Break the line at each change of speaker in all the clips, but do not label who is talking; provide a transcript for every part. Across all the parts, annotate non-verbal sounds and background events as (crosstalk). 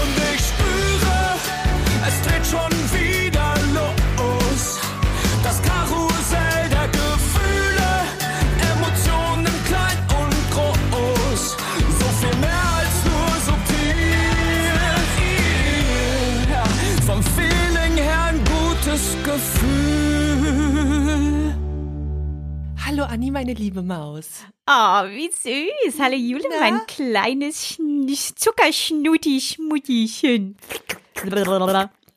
Und ich spüre, es dreht schon wieder los. Das Karussell der Gefühle, Emotionen klein und groß. So viel mehr als nur subtil. Ja, vom Feeling her ein gutes Gefühl.
Hallo Anni, meine liebe Maus.
Oh, wie süß. Hallo Jule,
Na?
mein kleines Schn- Zuckerschnutti-Schmuttischen.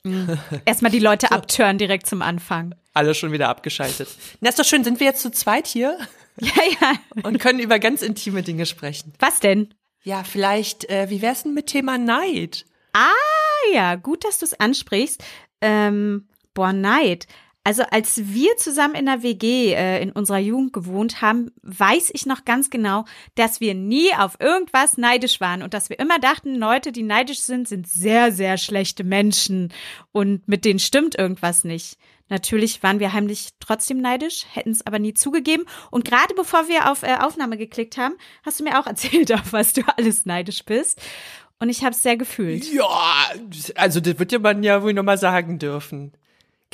(laughs) Erstmal die Leute abtören direkt zum Anfang.
Alle schon wieder abgeschaltet. Na, ist doch schön, sind wir jetzt zu zweit hier (laughs)
Ja, ja.
und können über ganz intime Dinge sprechen.
Was denn?
Ja, vielleicht, äh, wie wär's denn mit Thema Neid?
Ah ja, gut, dass du es ansprichst. Ähm, boah, Neid. Also als wir zusammen in der WG äh, in unserer Jugend gewohnt haben, weiß ich noch ganz genau, dass wir nie auf irgendwas neidisch waren und dass wir immer dachten, Leute, die neidisch sind, sind sehr, sehr schlechte Menschen und mit denen stimmt irgendwas nicht. Natürlich waren wir heimlich trotzdem neidisch, hätten es aber nie zugegeben. Und gerade bevor wir auf äh, Aufnahme geklickt haben, hast du mir auch (laughs) erzählt, auf was du alles neidisch bist. Und ich habe es sehr gefühlt.
Ja, also das wird ja man ja wohl nochmal sagen dürfen.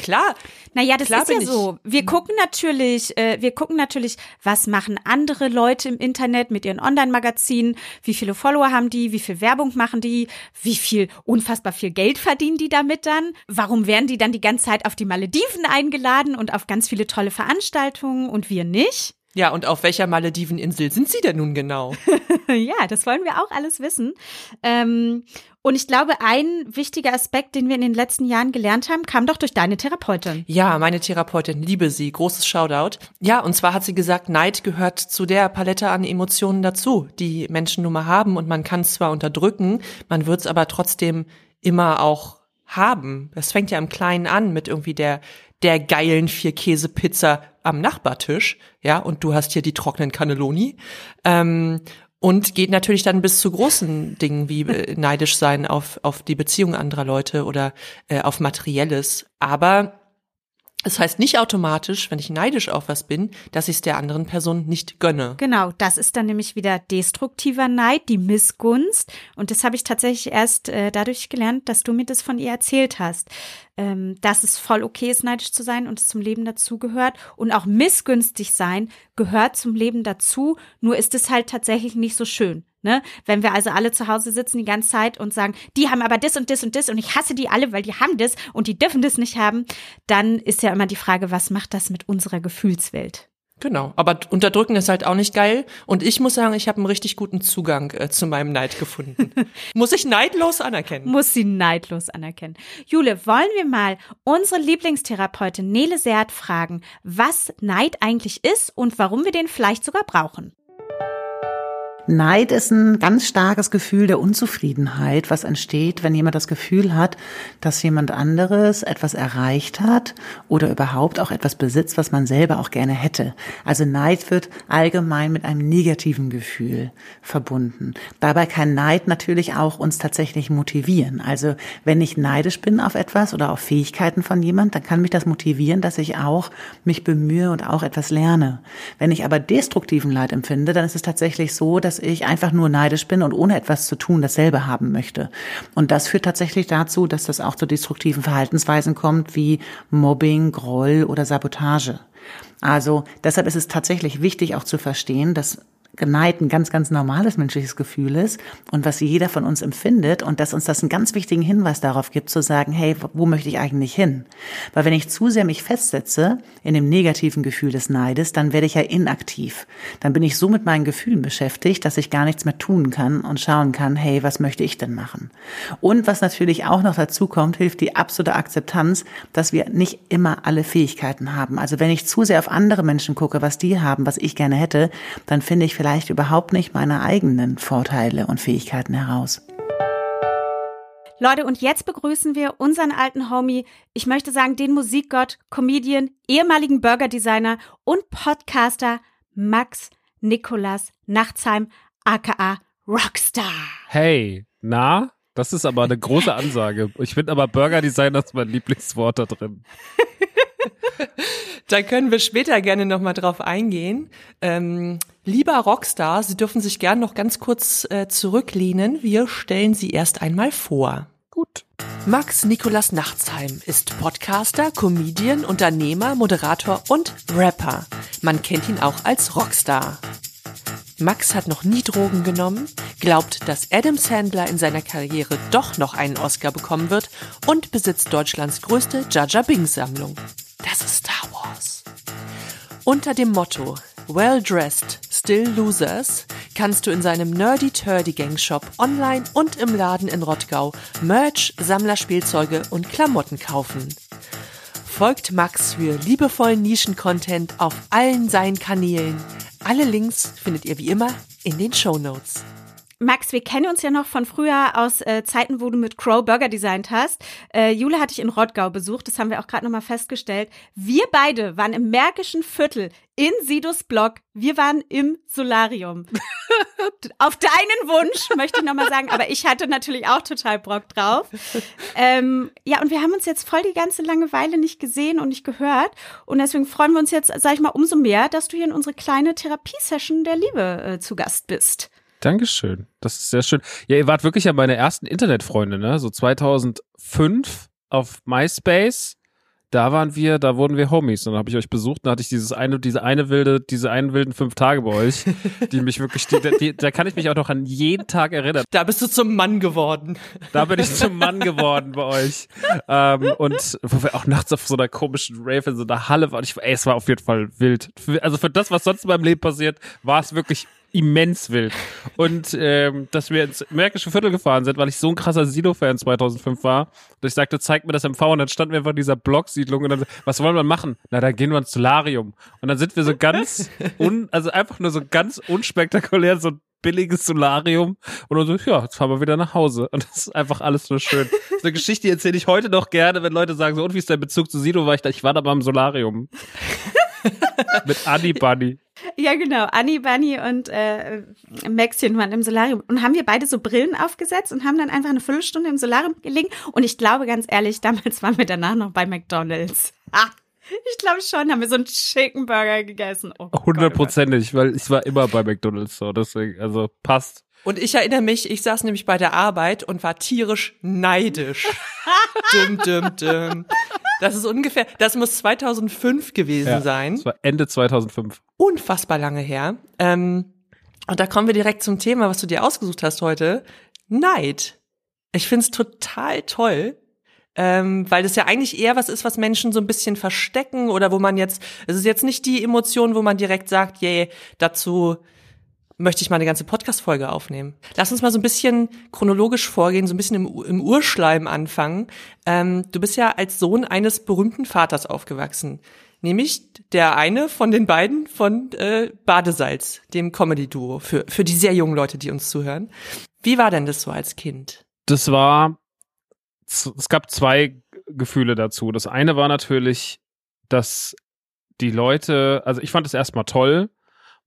Klar,
Naja, das
Klar
ist ja so. Wir gucken natürlich, äh, wir gucken natürlich, was machen andere Leute im Internet mit ihren Online-Magazinen, wie viele Follower haben die, wie viel Werbung machen die, wie viel, unfassbar viel Geld verdienen die damit dann, warum werden die dann die ganze Zeit auf die Malediven eingeladen und auf ganz viele tolle Veranstaltungen und wir nicht?
Ja, und auf welcher Malediveninsel sind Sie denn nun genau? (laughs)
ja, das wollen wir auch alles wissen. Ähm, und ich glaube, ein wichtiger Aspekt, den wir in den letzten Jahren gelernt haben, kam doch durch deine Therapeutin.
Ja, meine Therapeutin, liebe sie, großes Shoutout. Ja, und zwar hat sie gesagt, Neid gehört zu der Palette an Emotionen dazu, die Menschen nun mal haben und man kann es zwar unterdrücken, man wird es aber trotzdem immer auch haben. Das fängt ja im Kleinen an mit irgendwie der der geilen Vier-Käse-Pizza am Nachbartisch, ja, und du hast hier die trockenen Cannelloni. Ähm, und geht natürlich dann bis zu großen Dingen wie äh, neidisch sein auf, auf die Beziehung anderer Leute oder äh, auf Materielles. Aber es heißt nicht automatisch, wenn ich neidisch auf was bin, dass ich es der anderen Person nicht gönne.
Genau, das ist dann nämlich wieder destruktiver Neid, die Missgunst. Und das habe ich tatsächlich erst äh, dadurch gelernt, dass du mir das von ihr erzählt hast. Ähm, dass es voll okay ist, neidisch zu sein und es zum Leben dazugehört. Und auch missgünstig sein gehört zum Leben dazu. Nur ist es halt tatsächlich nicht so schön. Ne? Wenn wir also alle zu Hause sitzen die ganze Zeit und sagen, die haben aber das und das und das und ich hasse die alle, weil die haben das und die dürfen das nicht haben, dann ist ja immer die Frage, was macht das mit unserer Gefühlswelt?
Genau, aber unterdrücken ist halt auch nicht geil. Und ich muss sagen, ich habe einen richtig guten Zugang äh, zu meinem Neid gefunden. (laughs) muss ich neidlos anerkennen.
muss sie neidlos anerkennen. Jule, wollen wir mal unsere Lieblingstherapeutin Nele Seert fragen, was Neid eigentlich ist und warum wir den vielleicht sogar brauchen?
Neid ist ein ganz starkes Gefühl der Unzufriedenheit, was entsteht, wenn jemand das Gefühl hat, dass jemand anderes etwas erreicht hat oder überhaupt auch etwas besitzt, was man selber auch gerne hätte. Also Neid wird allgemein mit einem negativen Gefühl verbunden. Dabei kann Neid natürlich auch uns tatsächlich motivieren. Also wenn ich neidisch bin auf etwas oder auf Fähigkeiten von jemand, dann kann mich das motivieren, dass ich auch mich bemühe und auch etwas lerne. Wenn ich aber destruktiven Leid empfinde, dann ist es tatsächlich so, dass ich einfach nur neidisch bin und ohne etwas zu tun dasselbe haben möchte. Und das führt tatsächlich dazu, dass das auch zu destruktiven Verhaltensweisen kommt, wie Mobbing, Groll oder Sabotage. Also deshalb ist es tatsächlich wichtig auch zu verstehen, dass Neid ein ganz, ganz normales menschliches Gefühl ist und was jeder von uns empfindet und dass uns das einen ganz wichtigen Hinweis darauf gibt, zu sagen, hey, wo möchte ich eigentlich hin? Weil wenn ich zu sehr mich festsetze in dem negativen Gefühl des Neides, dann werde ich ja inaktiv. Dann bin ich so mit meinen Gefühlen beschäftigt, dass ich gar nichts mehr tun kann und schauen kann, hey, was möchte ich denn machen? Und was natürlich auch noch dazu kommt, hilft die absolute Akzeptanz, dass wir nicht immer alle Fähigkeiten haben. Also wenn ich zu sehr auf andere Menschen gucke, was die haben, was ich gerne hätte, dann finde ich vielleicht überhaupt nicht meine eigenen Vorteile und Fähigkeiten heraus.
Leute, und jetzt begrüßen wir unseren alten Homie, ich möchte sagen, den Musikgott, Comedian, ehemaligen Burgerdesigner und Podcaster Max Nikolas Nachtsheim, aka Rockstar.
Hey, na? Das ist aber eine große Ansage. Ich finde aber Burger Design ist mein Lieblingswort da drin. (laughs)
Da können wir später gerne nochmal drauf eingehen. Ähm, lieber Rockstar, Sie dürfen sich gern noch ganz kurz äh, zurücklehnen. Wir stellen Sie erst einmal vor.
Gut.
Max Nikolas Nachtsheim ist Podcaster, Comedian, Unternehmer, Moderator und Rapper. Man kennt ihn auch als Rockstar. Max hat noch nie Drogen genommen, glaubt, dass Adam Sandler in seiner Karriere doch noch einen Oscar bekommen wird und besitzt Deutschlands größte Jaja Bing Sammlung. Das ist Star Wars. Unter dem Motto Well Dressed, Still Losers kannst du in seinem Nerdy Turdy Gang Shop online und im Laden in Rottgau Merch, Sammlerspielzeuge und Klamotten kaufen. Folgt Max für liebevollen Nischen-Content auf allen seinen Kanälen. Alle Links findet ihr wie immer in den Show Notes.
Max, wir kennen uns ja noch von früher aus äh, Zeiten, wo du mit Crow Burger designt hast. Äh, Jule hatte ich in Rottgau besucht, das haben wir auch gerade nochmal festgestellt. Wir beide waren im Märkischen Viertel in Sidos Blog. Wir waren im Solarium. (laughs) Auf deinen Wunsch, möchte ich nochmal sagen, aber ich hatte natürlich auch total Bock drauf. Ähm, ja, und wir haben uns jetzt voll die ganze Langeweile nicht gesehen und nicht gehört. Und deswegen freuen wir uns jetzt, sag ich mal, umso mehr, dass du hier in unsere kleine Therapiesession der Liebe äh, zu Gast bist.
Dankeschön. Das ist sehr schön. Ja, ihr wart wirklich ja meine ersten Internetfreunde, ne? So 2005 auf MySpace. Da waren wir, da wurden wir Homies und dann habe ich euch besucht, dann hatte ich dieses eine, diese eine wilde, diese einen wilden fünf Tage bei euch, die mich wirklich, die, die, da kann ich mich auch noch an jeden Tag erinnern.
Da bist du zum Mann geworden.
Da bin ich zum Mann geworden bei euch. Ähm, und wo wir auch nachts auf so einer komischen Rave in so einer Halle waren. Ich, ey, es war auf jeden Fall wild. Also für das, was sonst in meinem Leben passiert, war es wirklich immens wild. Und ähm, dass wir ins Märkische Viertel gefahren sind, weil ich so ein krasser Silo-Fan 2005 war. Und ich sagte, zeig mir das MV. Und dann standen wir einfach in dieser Blocksiedlung und dann, was wollen wir machen? Na, dann gehen wir ins Solarium. Und dann sind wir so ganz, (laughs) un, also einfach nur so ganz unspektakulär, so ein billiges Solarium. Und dann so, ja, jetzt fahren wir wieder nach Hause. Und das ist einfach alles nur schön. Ist eine Geschichte, erzähle ich heute noch gerne, wenn Leute sagen so, und wie ist dein Bezug zu Silo? War ich da, ich war da beim Solarium. (laughs) Mit Annie Bunny.
Ja, genau. Annie, Bunny und äh, Maxchen waren im Solarium. Und haben wir beide so Brillen aufgesetzt und haben dann einfach eine Viertelstunde im Solarium gelegen. Und ich glaube, ganz ehrlich, damals waren wir danach noch bei McDonalds. Ah, ich glaube schon, haben wir so einen Chicken Burger gegessen. Oh Gott,
Hundertprozentig, weil ich war immer bei McDonalds so, deswegen, also passt.
Und ich erinnere mich, ich saß nämlich bei der Arbeit und war tierisch neidisch. (laughs) düm, düm, düm. Das ist ungefähr, das muss 2005 gewesen
Ja,
sein.
Das war Ende 2005.
Unfassbar lange her. Ähm, und da kommen wir direkt zum Thema, was du dir ausgesucht hast heute. Neid. Ich find's total toll. Ähm, weil das ja eigentlich eher was ist, was Menschen so ein bisschen verstecken oder wo man jetzt, es ist jetzt nicht die Emotion, wo man direkt sagt, yay, dazu möchte ich mal eine ganze Podcast-Folge aufnehmen. Lass uns mal so ein bisschen chronologisch vorgehen, so ein bisschen im, im Urschleim anfangen. Ähm, du bist ja als Sohn eines berühmten Vaters aufgewachsen. Nämlich der eine von den beiden von äh, Badesalz, dem Comedy-Duo, für, für die sehr jungen Leute, die uns zuhören. Wie war denn das so als Kind?
Das war, es gab zwei Gefühle dazu. Das eine war natürlich, dass die Leute, also ich fand es erstmal toll,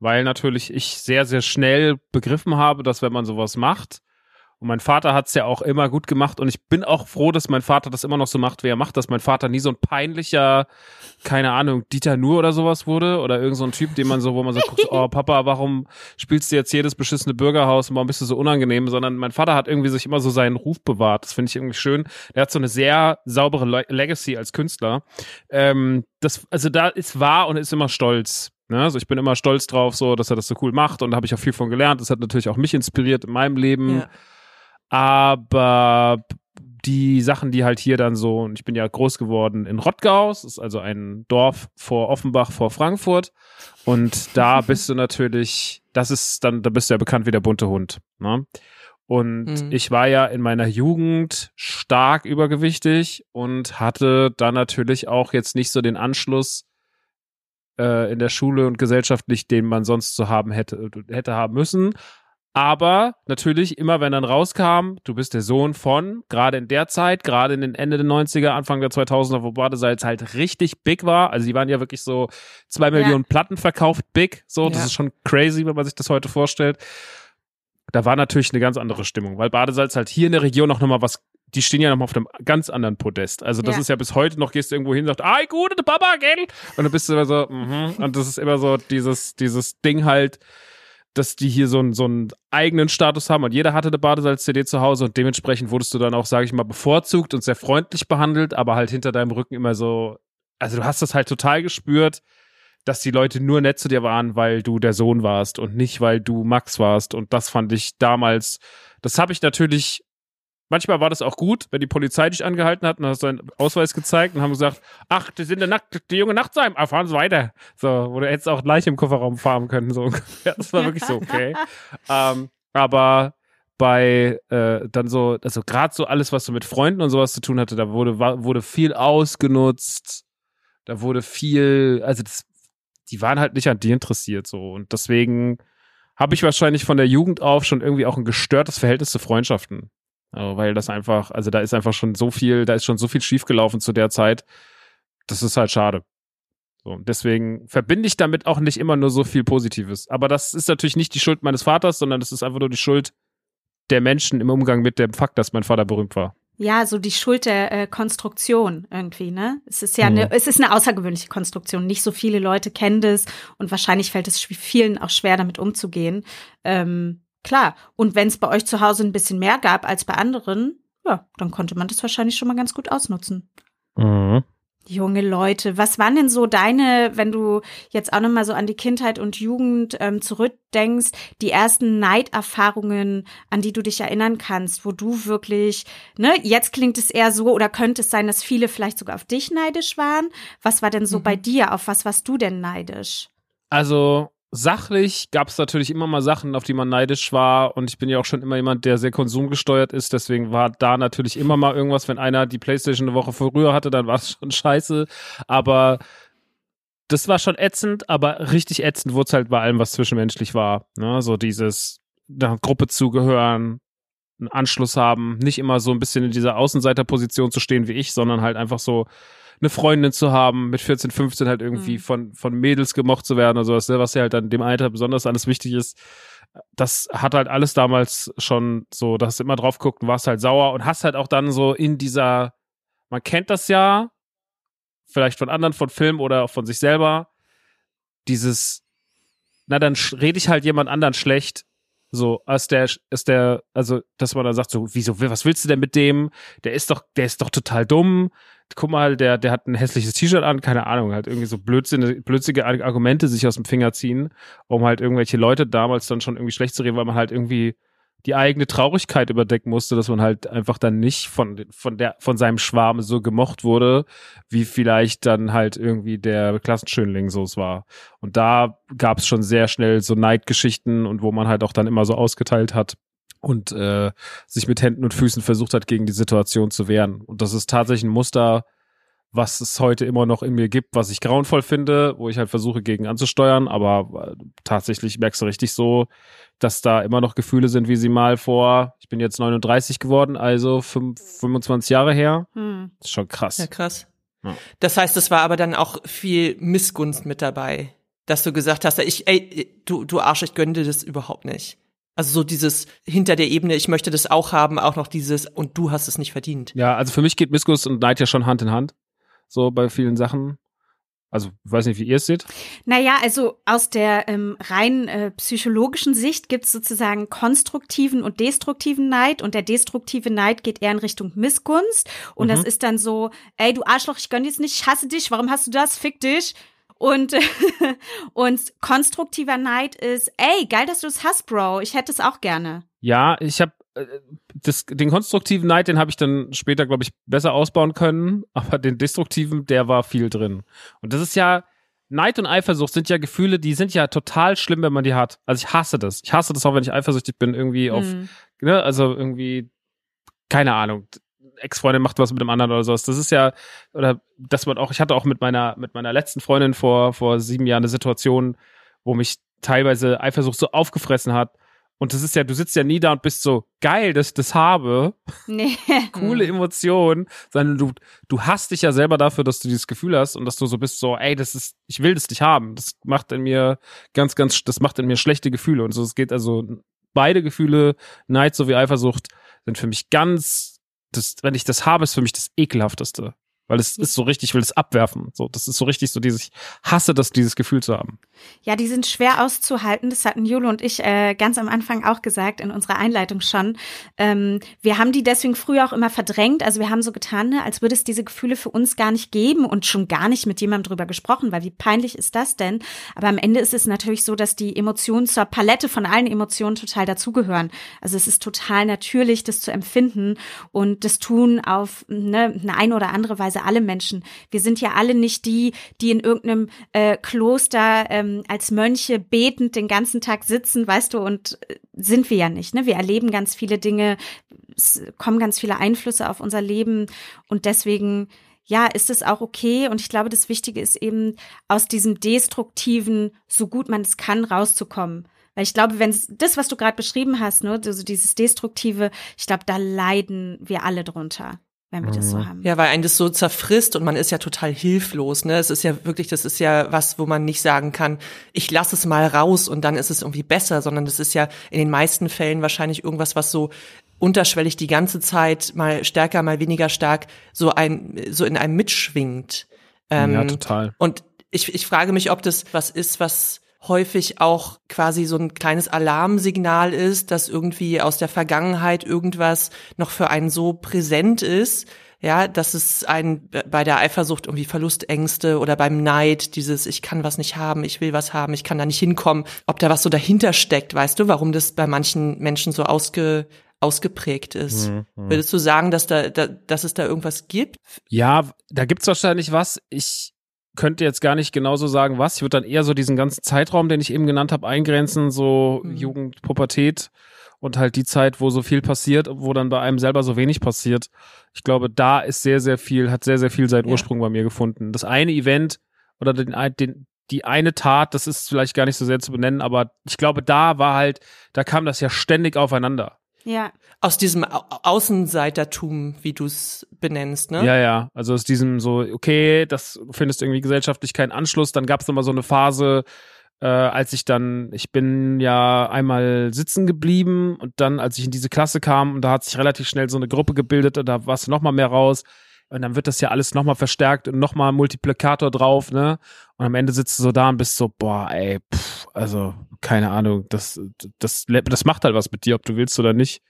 weil natürlich ich sehr, sehr schnell begriffen habe, dass wenn man sowas macht, und mein Vater hat es ja auch immer gut gemacht und ich bin auch froh, dass mein Vater das immer noch so macht, wie er macht, dass mein Vater nie so ein peinlicher, keine Ahnung, Dieter Nur oder sowas wurde oder irgend so ein Typ, den man so, wo man so guckt, (laughs) oh Papa, warum spielst du jetzt jedes beschissene Bürgerhaus und warum bist du so unangenehm, sondern mein Vater hat irgendwie sich immer so seinen Ruf bewahrt. Das finde ich irgendwie schön. Der hat so eine sehr saubere Le Legacy als Künstler. Ähm, das, also da ist wahr und ist immer stolz. Ne? Also ich bin immer stolz drauf, so, dass er das so cool macht und da habe ich auch viel von gelernt. Das hat natürlich auch mich inspiriert in meinem Leben.
Ja.
Aber die Sachen, die halt hier dann so, und ich bin ja groß geworden in Rottgau, das ist also ein Dorf vor Offenbach vor Frankfurt. Und da (laughs) bist du natürlich, das ist dann, da bist du ja bekannt wie der bunte Hund. Ne? Und
Mhm.
ich war ja in meiner Jugend stark übergewichtig und hatte dann natürlich auch jetzt nicht so den Anschluss äh, in der Schule und gesellschaftlich, den man sonst so haben hätte, hätte haben müssen. Aber natürlich, immer wenn dann rauskam, du bist der Sohn von, gerade in der Zeit, gerade in den Ende der 90er, Anfang der 2000er, wo Badesalz halt richtig big war. Also die waren ja wirklich so zwei Millionen Platten verkauft, big. So, das
Ja.
ist schon crazy, wenn man sich das heute vorstellt. Da war natürlich eine ganz andere Stimmung, weil Badesalz halt hier in der Region auch nochmal was die stehen ja noch auf einem ganz anderen Podest. Also das
Ja.
ist ja bis heute noch, gehst du irgendwo hin, sagst, ai, gute Papa, gell? Und dann bist du immer so, mhm. Und das ist immer so dieses, dieses Ding halt, dass die hier so einen, so einen eigenen Status haben und jeder hatte eine Badesalz-CD zu Hause und dementsprechend wurdest du dann auch, sage ich mal, bevorzugt und sehr freundlich behandelt, aber halt hinter deinem Rücken immer so, also du hast das halt total gespürt, dass die Leute nur nett zu dir waren, weil du der Sohn warst und nicht, weil du Max warst und das fand ich damals, das habe ich natürlich Manchmal war das auch gut, wenn die Polizei dich angehalten hat und hast deinen Ausweis gezeigt und haben gesagt, ach, das sind der, Nacht, die junge Nachtsheim, ah, fahren Sie weiter. So, wo du hättest auch gleich im Kofferraum fahren können, so (laughs) ungefähr. Das war wirklich so, okay. (laughs) ähm, aber bei äh, dann so, also gerade so alles, was so mit Freunden und sowas zu tun hatte, da wurde, war, wurde viel ausgenutzt, da wurde viel, also das, die waren halt nicht an dir interessiert so. Und deswegen habe ich wahrscheinlich von der Jugend auf schon irgendwie auch ein gestörtes Verhältnis zu Freundschaften. Also, weil das einfach, also da ist einfach schon so viel, da ist schon so viel schiefgelaufen zu der Zeit. Das ist halt schade. So, deswegen verbinde ich damit auch nicht immer nur so viel Positives. Aber das ist natürlich nicht die Schuld meines Vaters, sondern das ist einfach nur die Schuld der Menschen im Umgang mit dem Fakt, dass mein Vater berühmt war.
Ja, so die Schuld der äh, Konstruktion irgendwie, ne? Es ist ja
Mhm.
eine, es ist eine außergewöhnliche Konstruktion. Nicht so viele Leute kennen das und wahrscheinlich fällt es vielen auch schwer, damit umzugehen. Ähm, klar. Und wenn es bei euch zu Hause ein bisschen mehr gab als bei anderen, ja, dann konnte man das wahrscheinlich schon mal ganz gut ausnutzen. Junge Leute, was waren denn so deine, wenn du jetzt auch nochmal so an die Kindheit und Jugend ähm, zurückdenkst, die ersten Neiderfahrungen, an die du dich erinnern kannst, wo du wirklich, ne, jetzt klingt es eher so, oder könnte es sein, dass viele vielleicht sogar auf dich neidisch waren? Was war denn so
Mhm.
bei dir? Auf was warst du denn neidisch?
Also sachlich gab es natürlich immer mal Sachen, auf die man neidisch war. Und ich bin ja auch schon immer jemand, der sehr konsumgesteuert ist. Deswegen war da natürlich immer mal irgendwas, wenn einer die Playstation eine Woche früher hatte, dann war es (laughs) schon scheiße. Aber das war schon ätzend, aber richtig ätzend wurde es halt bei allem, was zwischenmenschlich war. Ne? So dieses einer Gruppe zugehören, einen Anschluss haben, nicht immer so ein bisschen in dieser Außenseiterposition zu stehen wie ich, sondern halt einfach so eine Freundin zu haben, mit 14, 15 halt irgendwie
Mhm.
von, von Mädels gemocht zu werden oder sowas, ne, was ja halt dann dem Alter besonders alles wichtig ist. Das hat halt alles damals schon so, dass du immer drauf guckt und warst halt sauer und hast halt auch dann so in dieser, man kennt das ja, vielleicht von anderen, von Film oder auch von sich selber, dieses, na dann rede ich halt jemand anderen schlecht, so, als der, ist der, also, dass man dann sagt, so, wieso, was willst du denn mit dem? Der ist doch, der ist doch total dumm. Guck mal, der, der hat ein hässliches T-Shirt an, keine Ahnung, halt irgendwie so blödsinnige, blödsinnige Argumente sich aus dem Finger ziehen, um halt irgendwelche Leute damals dann schon irgendwie schlecht zu reden, weil man halt irgendwie die eigene Traurigkeit überdecken musste, dass man halt einfach dann nicht von, von der, von seinem Schwarm so gemocht wurde, wie vielleicht dann halt irgendwie der Klassenschönling so es war. Und da gab es schon sehr schnell so Neidgeschichten und wo man halt auch dann immer so ausgeteilt hat und äh, sich mit Händen und Füßen versucht hat, gegen die Situation zu wehren. Und das ist tatsächlich ein Muster, was es heute immer noch in mir gibt, was ich grauenvoll finde, wo ich halt versuche, gegen anzusteuern, aber äh, tatsächlich merkst du richtig so, dass da immer noch Gefühle sind, wie sie mal vor, ich bin jetzt 39 geworden, also fünf- 25 Jahre her.
Hm.
Das ist schon krass.
Ja, krass.
Ja.
Das heißt, es war aber dann auch viel Missgunst mit dabei, dass du gesagt hast, ich, ey, du, du Arsch, ich gönne dir das überhaupt nicht. Also so dieses hinter der Ebene, ich möchte das auch haben, auch noch dieses und du hast es nicht verdient.
Ja, also für mich geht Missgunst und Neid ja schon Hand in Hand. So bei vielen Sachen. Also, ich weiß nicht, wie ihr es seht.
Naja, also aus der ähm, rein äh, psychologischen Sicht gibt es sozusagen konstruktiven und destruktiven Neid und der destruktive Neid geht eher in Richtung Missgunst und das ist dann so, ey du Arschloch, ich gönn jetzt nicht, ich hasse dich, warum hast du das, fick dich. Und, (laughs) und konstruktiver Neid ist, ey, geil, dass du es hast, Bro, ich hätte es auch gerne.
Ja, ich habe das, den konstruktiven Neid, den habe ich dann später, glaube ich, besser ausbauen können, (laughs) aber den destruktiven, der war viel drin. Und das ist ja, Neid und Eifersucht sind ja Gefühle, die sind ja total schlimm, wenn man die hat. Also ich hasse das. Ich hasse das auch, wenn ich eifersüchtig bin, irgendwie auf,
Hm.
ne, also irgendwie, keine Ahnung, Ex-Freundin macht was mit dem anderen oder sowas. Das ist ja, oder dass man auch, ich hatte auch mit meiner, mit meiner letzten Freundin vor, vor sieben Jahren eine Situation, wo mich teilweise Eifersucht so aufgefressen hat. Und das ist ja, du sitzt ja nie da und bist so, geil, dass ich das habe,
Nee. (laughs)
coole Emotion, sondern du, du hast dich ja selber dafür, dass du dieses Gefühl hast und dass du so bist, so, ey, das ist, ich will das nicht haben. Das macht in mir ganz, ganz, das macht in mir schlechte Gefühle. Und so, es geht also, beide Gefühle, Neid sowie Eifersucht, sind für mich ganz, das, wenn ich das habe, ist für mich das ekelhafteste. Weil es ist so richtig, ich will es abwerfen. So, das ist so richtig so dieses, ich hasse das, dieses Gefühl zu haben.
Ja, die sind schwer auszuhalten. Das hatten Jule und ich äh, ganz am Anfang auch gesagt in unserer Einleitung schon. Ähm, wir haben die deswegen früher auch immer verdrängt. Also wir haben so getan, ne, als würde es diese Gefühle für uns gar nicht geben und schon gar nicht mit jemandem drüber gesprochen, weil wie peinlich ist das denn? Aber am Ende ist es natürlich so, dass die Emotionen zur Palette von allen Emotionen total dazugehören. Also es ist total natürlich, das zu empfinden und das tun auf ne, eine, eine oder andere Weise alle Menschen. Wir sind ja alle nicht die, die in irgendeinem äh, Kloster ähm, als Mönche betend den ganzen Tag sitzen, weißt du, und äh, sind wir ja nicht. Ne? Wir erleben ganz viele Dinge, es kommen ganz viele Einflüsse auf unser Leben und deswegen ja, ist es auch okay. Und ich glaube, das Wichtige ist eben, aus diesem Destruktiven, so gut man es kann, rauszukommen. Weil ich glaube, wenn das, was du gerade beschrieben hast, ne, also dieses Destruktive, ich glaube, da leiden wir alle drunter wenn wir das so haben.
Ja, weil einen das so zerfrisst und man ist ja total hilflos, ne? Es ist ja wirklich, das ist ja was, wo man nicht sagen kann, ich lasse es mal raus und dann ist es irgendwie besser, sondern das ist ja in den meisten Fällen wahrscheinlich irgendwas, was so unterschwellig die ganze Zeit mal stärker, mal weniger stark so ein, so in einem mitschwingt.
Ähm, ja, total.
Und ich, ich frage mich, ob das was ist, was häufig auch quasi so ein kleines Alarmsignal ist, dass irgendwie aus der Vergangenheit irgendwas noch für einen so präsent ist, ja, dass es einen bei der Eifersucht irgendwie Verlustängste oder beim Neid, dieses ich kann was nicht haben, ich will was haben, ich kann da nicht hinkommen, ob da was so dahinter steckt, weißt du, warum das bei manchen Menschen so ausge, ausgeprägt ist. Mhm. Würdest du sagen, dass da, da, dass es da irgendwas gibt?
Ja, da gibt's wahrscheinlich was. Ich könnte jetzt gar nicht genauso sagen, was. Ich würde dann eher so diesen ganzen Zeitraum, den ich eben genannt habe, eingrenzen, so mhm. Jugend, Pubertät und halt die Zeit, wo so viel passiert, wo dann bei einem selber so wenig passiert. Ich glaube, da ist sehr, sehr viel, hat sehr, sehr viel seinen Ursprung ja. bei mir gefunden. Das eine Event oder den, den, die eine Tat, das ist vielleicht gar nicht so sehr zu benennen, aber ich glaube, da war halt, da kam das ja ständig aufeinander.
Ja.
Aus diesem Außenseitertum, wie du es benennst, ne?
Ja, ja. Also aus diesem so, okay, das findest irgendwie gesellschaftlich keinen Anschluss. Dann gab es nochmal so eine Phase, äh, als ich dann, ich bin ja einmal sitzen geblieben und dann, als ich in diese Klasse kam, und da hat sich relativ schnell so eine Gruppe gebildet und da warst du nochmal mehr raus. Und dann wird das ja alles nochmal verstärkt und nochmal Multiplikator drauf, ne? Und am Ende sitzt du so da und bist so, boah, ey, pff, also, keine Ahnung, das, das, das macht halt was mit dir, ob du willst oder nicht.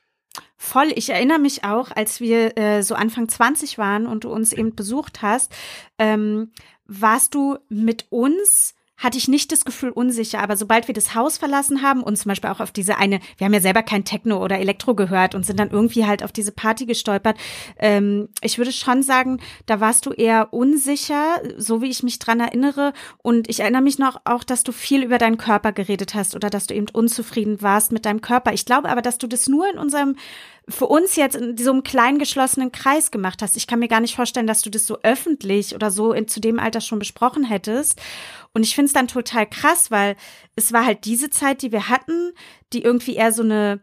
Voll. Ich erinnere mich auch, als wir äh, so Anfang 20 waren und du uns eben besucht hast, ähm, warst du mit uns hatte ich nicht das Gefühl unsicher, aber sobald wir das Haus verlassen haben und zum Beispiel auch auf diese eine, wir haben ja selber kein Techno oder Elektro gehört und sind dann irgendwie halt auf diese Party gestolpert. Ähm, ich würde schon sagen, da warst du eher unsicher, so wie ich mich dran erinnere. Und ich erinnere mich noch auch, dass du viel über deinen Körper geredet hast oder dass du eben unzufrieden warst mit deinem Körper. Ich glaube aber, dass du das nur in unserem für uns jetzt in so einem kleinen geschlossenen Kreis gemacht hast. Ich kann mir gar nicht vorstellen, dass du das so öffentlich oder so in, zu dem Alter schon besprochen hättest. Und ich finde es dann total krass, weil es war halt diese Zeit, die wir hatten, die irgendwie eher so eine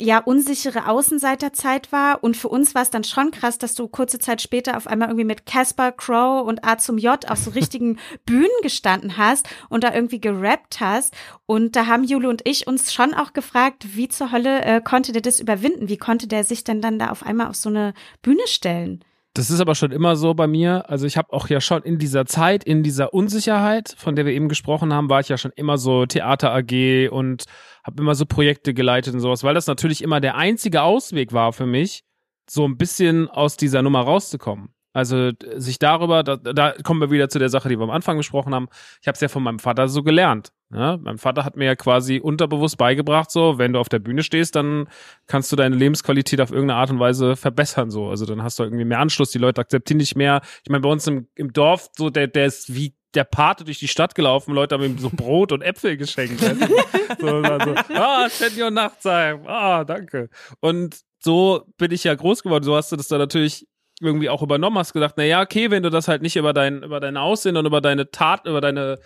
ja unsichere Außenseiterzeit war und für uns war es dann schon krass, dass du kurze Zeit später auf einmal irgendwie mit Casper Crow und A zum J auf so richtigen (laughs) Bühnen gestanden hast und da irgendwie gerappt hast und da haben Jule und ich uns schon auch gefragt, wie zur Hölle äh, konnte der das überwinden? Wie konnte der sich denn dann da auf einmal auf so eine Bühne stellen?
Das ist aber schon immer so bei mir. Also ich habe auch ja schon in dieser Zeit, in dieser Unsicherheit, von der wir eben gesprochen haben, war ich ja schon immer so Theater AG und habe immer so Projekte geleitet und sowas, weil das natürlich immer der einzige Ausweg war für mich, so ein bisschen aus dieser Nummer rauszukommen. Also sich darüber, da, da kommen wir wieder zu der Sache, die wir am Anfang besprochen haben. Ich habe es ja von meinem Vater so gelernt. Ja, mein Vater hat mir ja quasi unterbewusst beigebracht, so, wenn du auf der Bühne stehst, dann kannst du deine Lebensqualität auf irgendeine Art und Weise verbessern, so. Also dann hast du irgendwie mehr Anschluss, die Leute akzeptieren dich mehr. Ich meine, bei uns im, im Dorf, so, der, der ist wie der Pate durch die Stadt gelaufen, Leute haben ihm so Brot und Äpfel geschenkt. (laughs) so, also, ah, Senior Nachtsheim, ah, danke. Und so bin ich ja groß geworden. So hast du das dann natürlich irgendwie auch übernommen, hast gedacht, na ja, okay, wenn du das halt nicht über dein, über dein Aussehen und über deine Tat, über deine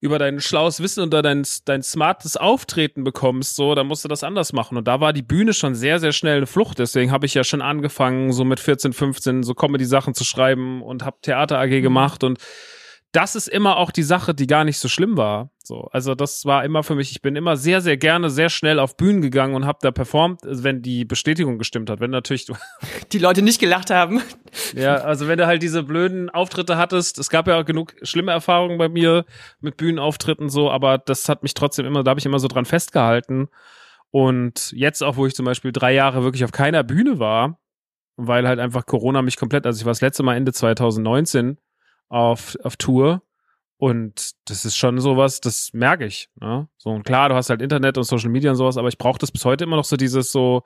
über dein schlaues Wissen und dein, dein smartes Auftreten bekommst, so, dann musst du das anders machen. Und da war die Bühne schon sehr, sehr schnell eine Flucht. Deswegen habe ich ja schon angefangen, so mit 14, 15 so Comedy-Sachen zu schreiben und habe Theater AG mhm. gemacht und das ist immer auch die Sache, die gar nicht so schlimm war. So, also das war immer für mich. Ich bin immer sehr, sehr gerne sehr schnell auf Bühnen gegangen und habe da performt, wenn die Bestätigung gestimmt hat. Wenn natürlich du (laughs)
Die Leute nicht gelacht haben.
ja, also wenn du halt diese blöden Auftritte hattest, es gab ja auch genug schlimme Erfahrungen bei mir mit Bühnenauftritten so, aber das hat mich trotzdem immer, da habe ich immer so dran festgehalten. Und jetzt auch, wo ich zum Beispiel drei Jahre wirklich auf keiner Bühne war, weil halt einfach Corona mich komplett, also ich war das letzte Mal Ende 2019 auf, auf Tour und das ist schon sowas, das merke ich. Ne? So, und klar, du hast halt Internet und Social Media und sowas, aber ich brauche das bis heute immer noch so dieses so,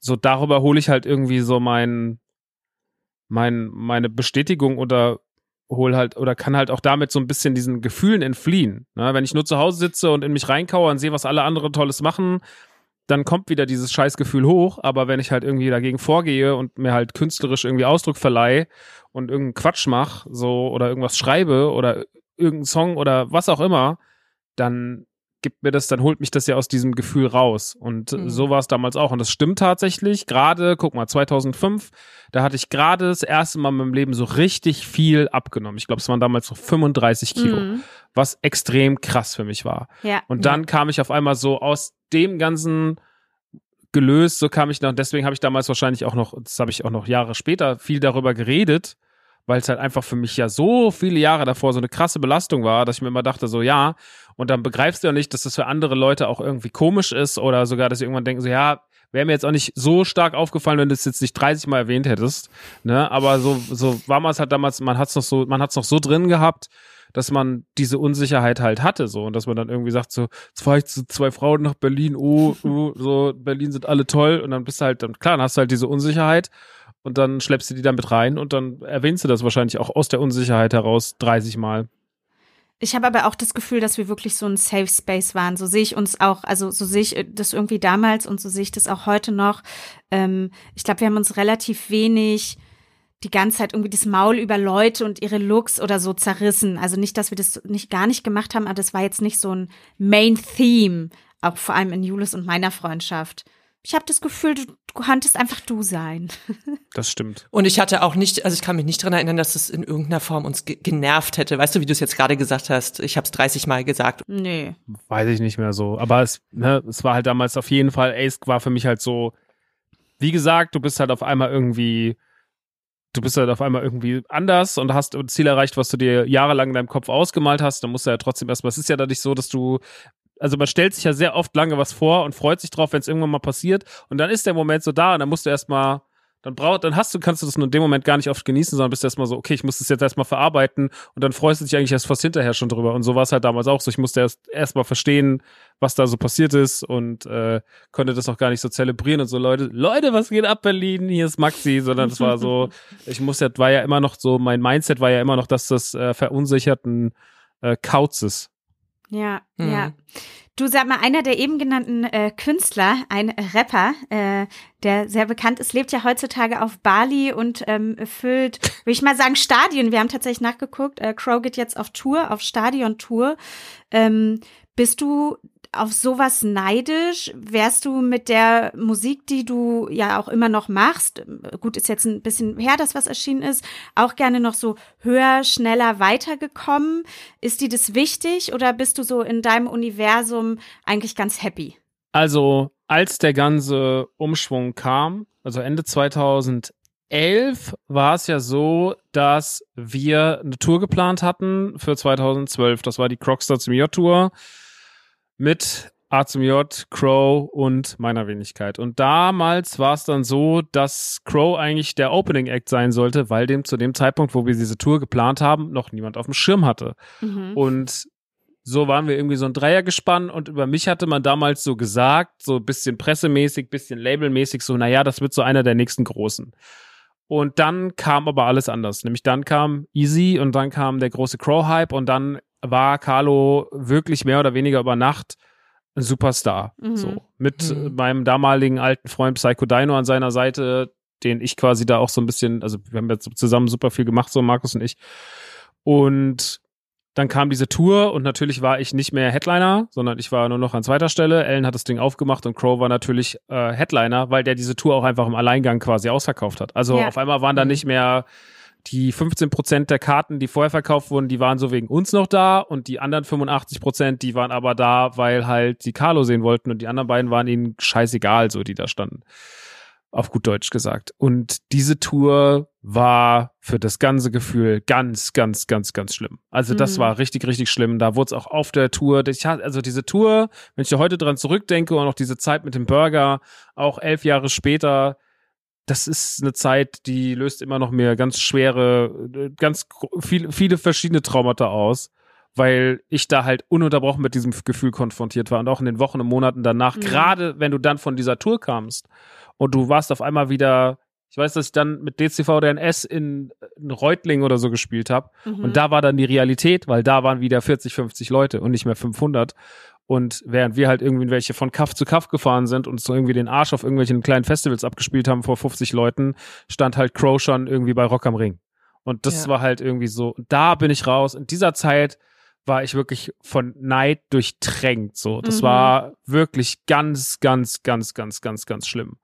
so darüber hole ich halt irgendwie so mein, mein, meine Bestätigung oder hol halt oder kann halt auch damit so ein bisschen diesen Gefühlen entfliehen. Ne? Wenn ich nur zu Hause sitze und in mich reinkauere und sehe, was alle anderen Tolles machen, dann kommt wieder dieses Scheißgefühl hoch. Aber wenn ich halt irgendwie dagegen vorgehe und mir halt künstlerisch irgendwie Ausdruck verleihe und irgendeinen Quatsch mache, so oder irgendwas schreibe oder irgendeinen Song oder was auch immer, dann gibt mir das, dann holt mich das ja aus diesem Gefühl raus. Und
Mhm.
so war es damals auch. Und das stimmt tatsächlich. Gerade, guck mal, 2005, da hatte ich gerade das erste Mal in meinem Leben so richtig viel abgenommen. Ich glaube, es waren damals so 35 Kilo,
Mhm.
was extrem krass für mich war.
Ja.
Und dann kam ich auf einmal so aus dem ganzen gelöst, so kam ich noch, deswegen habe ich damals wahrscheinlich auch noch, das habe ich auch noch Jahre später viel darüber geredet, weil es halt einfach für mich ja so viele Jahre davor so eine krasse Belastung war, dass ich mir immer dachte, so ja, und dann begreifst du ja nicht, dass das für andere Leute auch irgendwie komisch ist oder sogar, dass sie irgendwann denken, so ja, wäre mir jetzt auch nicht so stark aufgefallen, wenn du es jetzt nicht 30 Mal erwähnt hättest, ne, aber so, so war man es halt damals, man hat es noch so, man hat es noch so drin gehabt, dass man diese Unsicherheit halt hatte, so, und dass man dann irgendwie sagt, so, jetzt fahre ich zu zwei Frauen nach Berlin, oh, (laughs) oh, so, Berlin sind alle toll, und dann bist du halt, dann, klar, dann hast du halt diese Unsicherheit, und dann schleppst du die damit rein, und dann erwähnst du das wahrscheinlich auch aus der Unsicherheit heraus 30 Mal.
Ich habe aber auch das Gefühl, dass wir wirklich so ein Safe Space waren. So sehe ich uns auch, also so sehe ich das irgendwie damals und so sehe ich das auch heute noch. Ähm, ich glaube, wir haben uns relativ wenig die ganze Zeit irgendwie das Maul über Leute und ihre Looks oder so zerrissen. Also nicht, dass wir das nicht gar nicht gemacht haben, aber das war jetzt nicht so ein Main Theme, auch vor allem in Julis und meiner Freundschaft. Ich habe das Gefühl, du, du konntest einfach du sein. (laughs)
Das stimmt.
Und ich hatte auch nicht, also ich kann mich nicht dran erinnern, dass es in irgendeiner Form uns ge genervt hätte. Weißt du, wie du es jetzt gerade gesagt hast? Ich habe es 30 Mal gesagt.
Nee.
Weiß ich nicht mehr so. Aber es, ne, es war halt damals auf jeden Fall, es war für mich halt so, wie gesagt, du bist halt auf einmal irgendwie, du bist halt auf einmal irgendwie anders und hast ein Ziel erreicht, was du dir jahrelang in deinem Kopf ausgemalt hast. Dann musst du ja trotzdem erstmal, es ist ja dadurch so, dass du, also man stellt sich ja sehr oft lange was vor und freut sich drauf, wenn es irgendwann mal passiert. Und dann ist der Moment so da und dann musst du erstmal dann braucht, dann hast du, kannst du das nur in dem Moment gar nicht oft genießen, sondern bist erstmal so, okay, ich muss das jetzt erstmal verarbeiten und dann freust du dich eigentlich erst fast hinterher schon drüber. Und so war es halt damals auch so. Ich musste erst erstmal verstehen, was da so passiert ist und äh, konnte das noch gar nicht so zelebrieren und so, Leute, Leute, was geht ab, Berlin? Hier ist Maxi, sondern es war so, (laughs) ich musste, war ja immer noch so, mein Mindset war ja immer noch, dass das äh, verunsicherten äh, Kauz ist.
Ja,
Mhm.
ja. Du sag mal, einer der eben genannten äh, Künstler, ein Rapper, äh, der sehr bekannt ist, lebt ja heutzutage auf Bali und ähm, füllt, würde ich mal sagen, Stadien. Wir haben tatsächlich nachgeguckt. Äh, Crow geht jetzt auf Tour, auf Stadion-Tour. Ähm, bist du auf sowas neidisch? Wärst du mit der Musik, die du ja auch immer noch machst, gut, ist jetzt ein bisschen her, dass was erschienen ist, auch gerne noch so höher, schneller weitergekommen? Ist dir das wichtig oder bist du so in deinem Universum eigentlich ganz happy?
Also, als der ganze Umschwung kam, also Ende 2011, war es ja so, dass wir eine Tour geplant hatten für 2012. Das war die Crockstar zum J Tour mit A zum J, Crow und meiner Wenigkeit. Und damals war es dann so, dass Crow eigentlich der Opening Act sein sollte, weil dem zu dem Zeitpunkt, wo wir diese Tour geplant haben, noch niemand auf dem Schirm hatte. Und so waren wir irgendwie so ein Dreiergespann und über mich hatte man damals so gesagt, so bisschen pressemäßig, bisschen labelmäßig, so, naja, das wird so einer der nächsten Großen. Und dann kam aber alles anders. Nämlich dann kam Easy und dann kam der große Crow-Hype und dann war Carlo wirklich mehr oder weniger über Nacht ein Superstar.
Mhm.
So. Mit
Mhm.
meinem damaligen alten Freund Psycho Dino an seiner Seite, den ich quasi da auch so ein bisschen, also wir haben jetzt zusammen super viel gemacht, so Markus und ich. Und dann kam diese Tour und natürlich war ich nicht mehr Headliner, sondern ich war nur noch an zweiter Stelle. Ellen hat das Ding aufgemacht und Crow war natürlich äh, Headliner, weil der diese Tour auch einfach im Alleingang quasi ausverkauft hat. Also
Ja.
auf einmal waren da
Mhm.
nicht mehr die 15 Prozent der Karten, die vorher verkauft wurden, die waren so wegen uns noch da und die anderen 85 Prozent, die waren aber da, weil halt die Carlo sehen wollten und die anderen beiden waren ihnen scheißegal, so die da standen. Auf gut Deutsch gesagt. Und diese Tour war für das ganze Gefühl ganz, ganz, ganz, ganz schlimm. Also das
Mhm.
war richtig, richtig schlimm. Da wurde es auch auf der Tour, ich hatte- also diese Tour, wenn ich heute dran zurückdenke und auch diese Zeit mit dem Burger, auch elf Jahre später, das ist eine Zeit, die löst immer noch mehr ganz schwere, äh, ganz gro- viele, verschiedene Traumata aus, weil ich da halt ununterbrochen mit diesem Gefühl konfrontiert war und auch in den Wochen und Monaten danach,
Mhm.
gerade wenn du dann von dieser Tour kamst und du warst auf einmal wieder, ich weiß, dass ich dann mit DCV oder NS in, in Reutling oder so gespielt habe
Mhm.
und da war dann die Realität, weil da waren wieder 40, 50 Leute und nicht mehr 500. Und während wir halt irgendwie welche von Kaff zu Kaff gefahren sind und so irgendwie den Arsch auf irgendwelchen kleinen Festivals abgespielt haben vor 50 Leuten, stand halt Crow schon irgendwie bei Rock am Ring. Und das
Ja.
war halt irgendwie so. Und da bin ich raus. In dieser Zeit war ich wirklich von Neid durchtränkt. So, das
Mhm.
war wirklich ganz, ganz, ganz, ganz, ganz, ganz schlimm.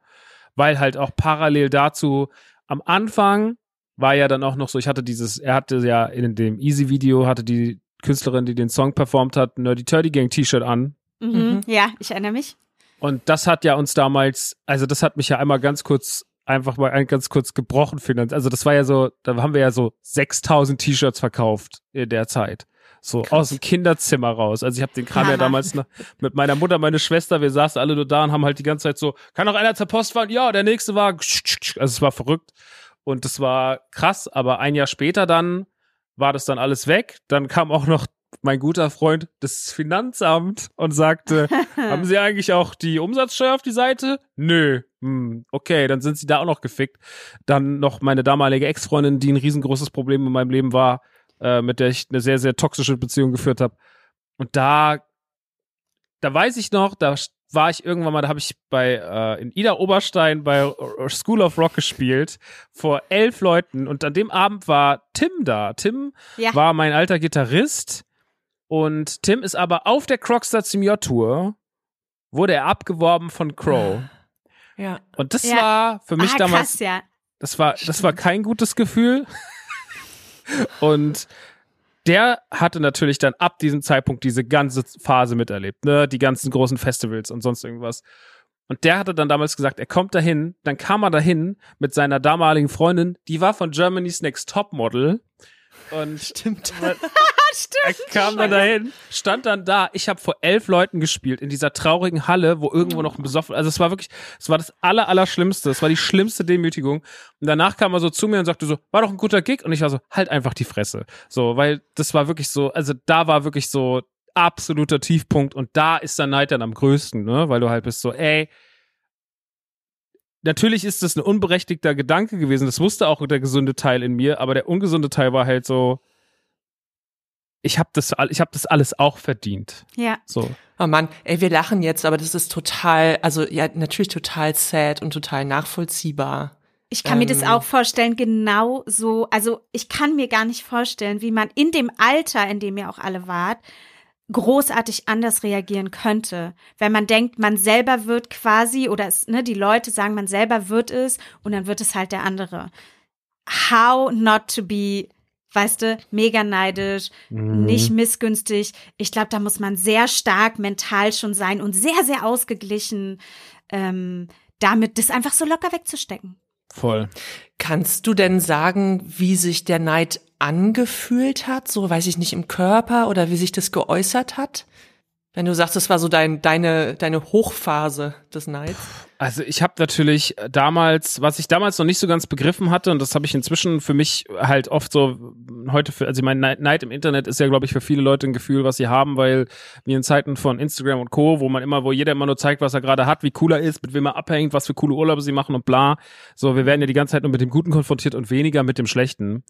Weil halt auch parallel dazu am Anfang war ja dann auch noch so, ich hatte dieses, er hatte ja in dem Easy-Video, hatte die Künstlerin, die den Song performt hat, ein Nerdy Turdy Gang T-Shirt an.
Mhm.
Mhm.
Ja, ich erinnere mich.
Und das hat ja uns damals, also das hat mich ja einmal ganz kurz, einfach mal ein- ganz kurz gebrochen finanziell. Also das war ja so, da haben wir ja so 6000 T-Shirts verkauft in der Zeit. So aus dem Kinderzimmer raus. Also ich habe den Kram ja
Hammer.
damals noch mit meiner Mutter, meine Schwester, wir saßen alle nur da und haben halt die ganze Zeit so, kann noch einer zur Post fahren? Ja, der nächste war, also es war verrückt. Und das war krass, aber ein Jahr später dann war das dann alles weg. Dann kam auch noch mein guter Freund das Finanzamt und sagte, (laughs) haben Sie eigentlich auch die Umsatzsteuer auf die Seite? Nö. Hm, okay, dann sind Sie da auch noch gefickt. Dann noch meine damalige Ex-Freundin, die ein riesengroßes Problem in meinem Leben war, äh, mit der ich eine sehr, sehr toxische Beziehung geführt habe. Und da, da weiß ich noch, da war ich irgendwann mal, da habe ich bei äh, in Ida Oberstein bei School of Rock gespielt vor elf Leuten und an dem Abend war Tim da. Tim
Ja.
war mein alter Gitarrist und Tim ist aber auf der Crockstar Senior Tour wurde er abgeworben von Crow.
Ja.
Und das
Ja.
war für mich
ah,
damals,
krass, ja.
das war, das war kein gutes Gefühl. (laughs) Und der hatte natürlich dann ab diesem Zeitpunkt diese ganze Phase miterlebt, ne, die ganzen großen Festivals und sonst irgendwas. Und der hatte dann damals gesagt, er kommt dahin, dann kam er dahin mit seiner damaligen Freundin, die war von Germany's Next Top Model. Und (laughs)
Stimmt.
er kam dann dahin, stand dann da. Ich habe vor elf Leuten gespielt in dieser traurigen Halle, wo irgendwo noch ein besoffen. Also es war wirklich, es war das aller, aller Schlimmste. Es war die schlimmste Demütigung. Und danach kam er so zu mir und sagte so, war doch ein guter Gig. Und ich war so, halt einfach die Fresse. So, weil das war wirklich so, also da war wirklich so absoluter Tiefpunkt. Und da ist der Neid dann am größten, ne? Weil du halt bist so, ey, natürlich ist das ein unberechtigter Gedanke gewesen. Das wusste auch der gesunde Teil in mir, aber der ungesunde Teil war halt so, ich habe das, ich habe das alles auch verdient.
Ja.
So.
Oh Mann, ey, wir lachen jetzt, aber das ist total, also ja, natürlich total sad und total nachvollziehbar.
Ich kann mir das
Ähm.
auch vorstellen, genau so. Also ich kann mir gar nicht vorstellen, wie man in dem Alter, in dem ihr auch alle wart, großartig anders reagieren könnte. Wenn man denkt, man selber wird quasi, oder es, ne, die Leute sagen, man selber wird es und dann wird es halt der andere. How not to be, weißt du, mega neidisch, nicht missgünstig. Ich glaube, da muss man sehr stark mental schon sein und sehr, sehr ausgeglichen, ähm, damit das einfach so locker wegzustecken.
Voll.
Kannst du denn sagen, wie sich der Neid angefühlt hat? So, weiß ich nicht, im Körper oder wie sich das geäußert hat? Wenn du sagst, das war so dein, deine, deine Hochphase des Neids.
Also ich habe natürlich damals, was ich damals noch nicht so ganz begriffen hatte, und das habe ich inzwischen für mich halt oft so heute für, also ich meine, Neid im Internet ist ja, glaube ich, für viele Leute ein Gefühl, was sie haben, weil wir in Zeiten von Instagram und Co., wo man immer, wo jeder immer nur zeigt, was er gerade hat, wie cool er ist, mit wem er abhängt, was für coole Urlaube sie machen und bla. So, wir werden ja die ganze Zeit nur mit dem Guten konfrontiert und weniger mit dem Schlechten.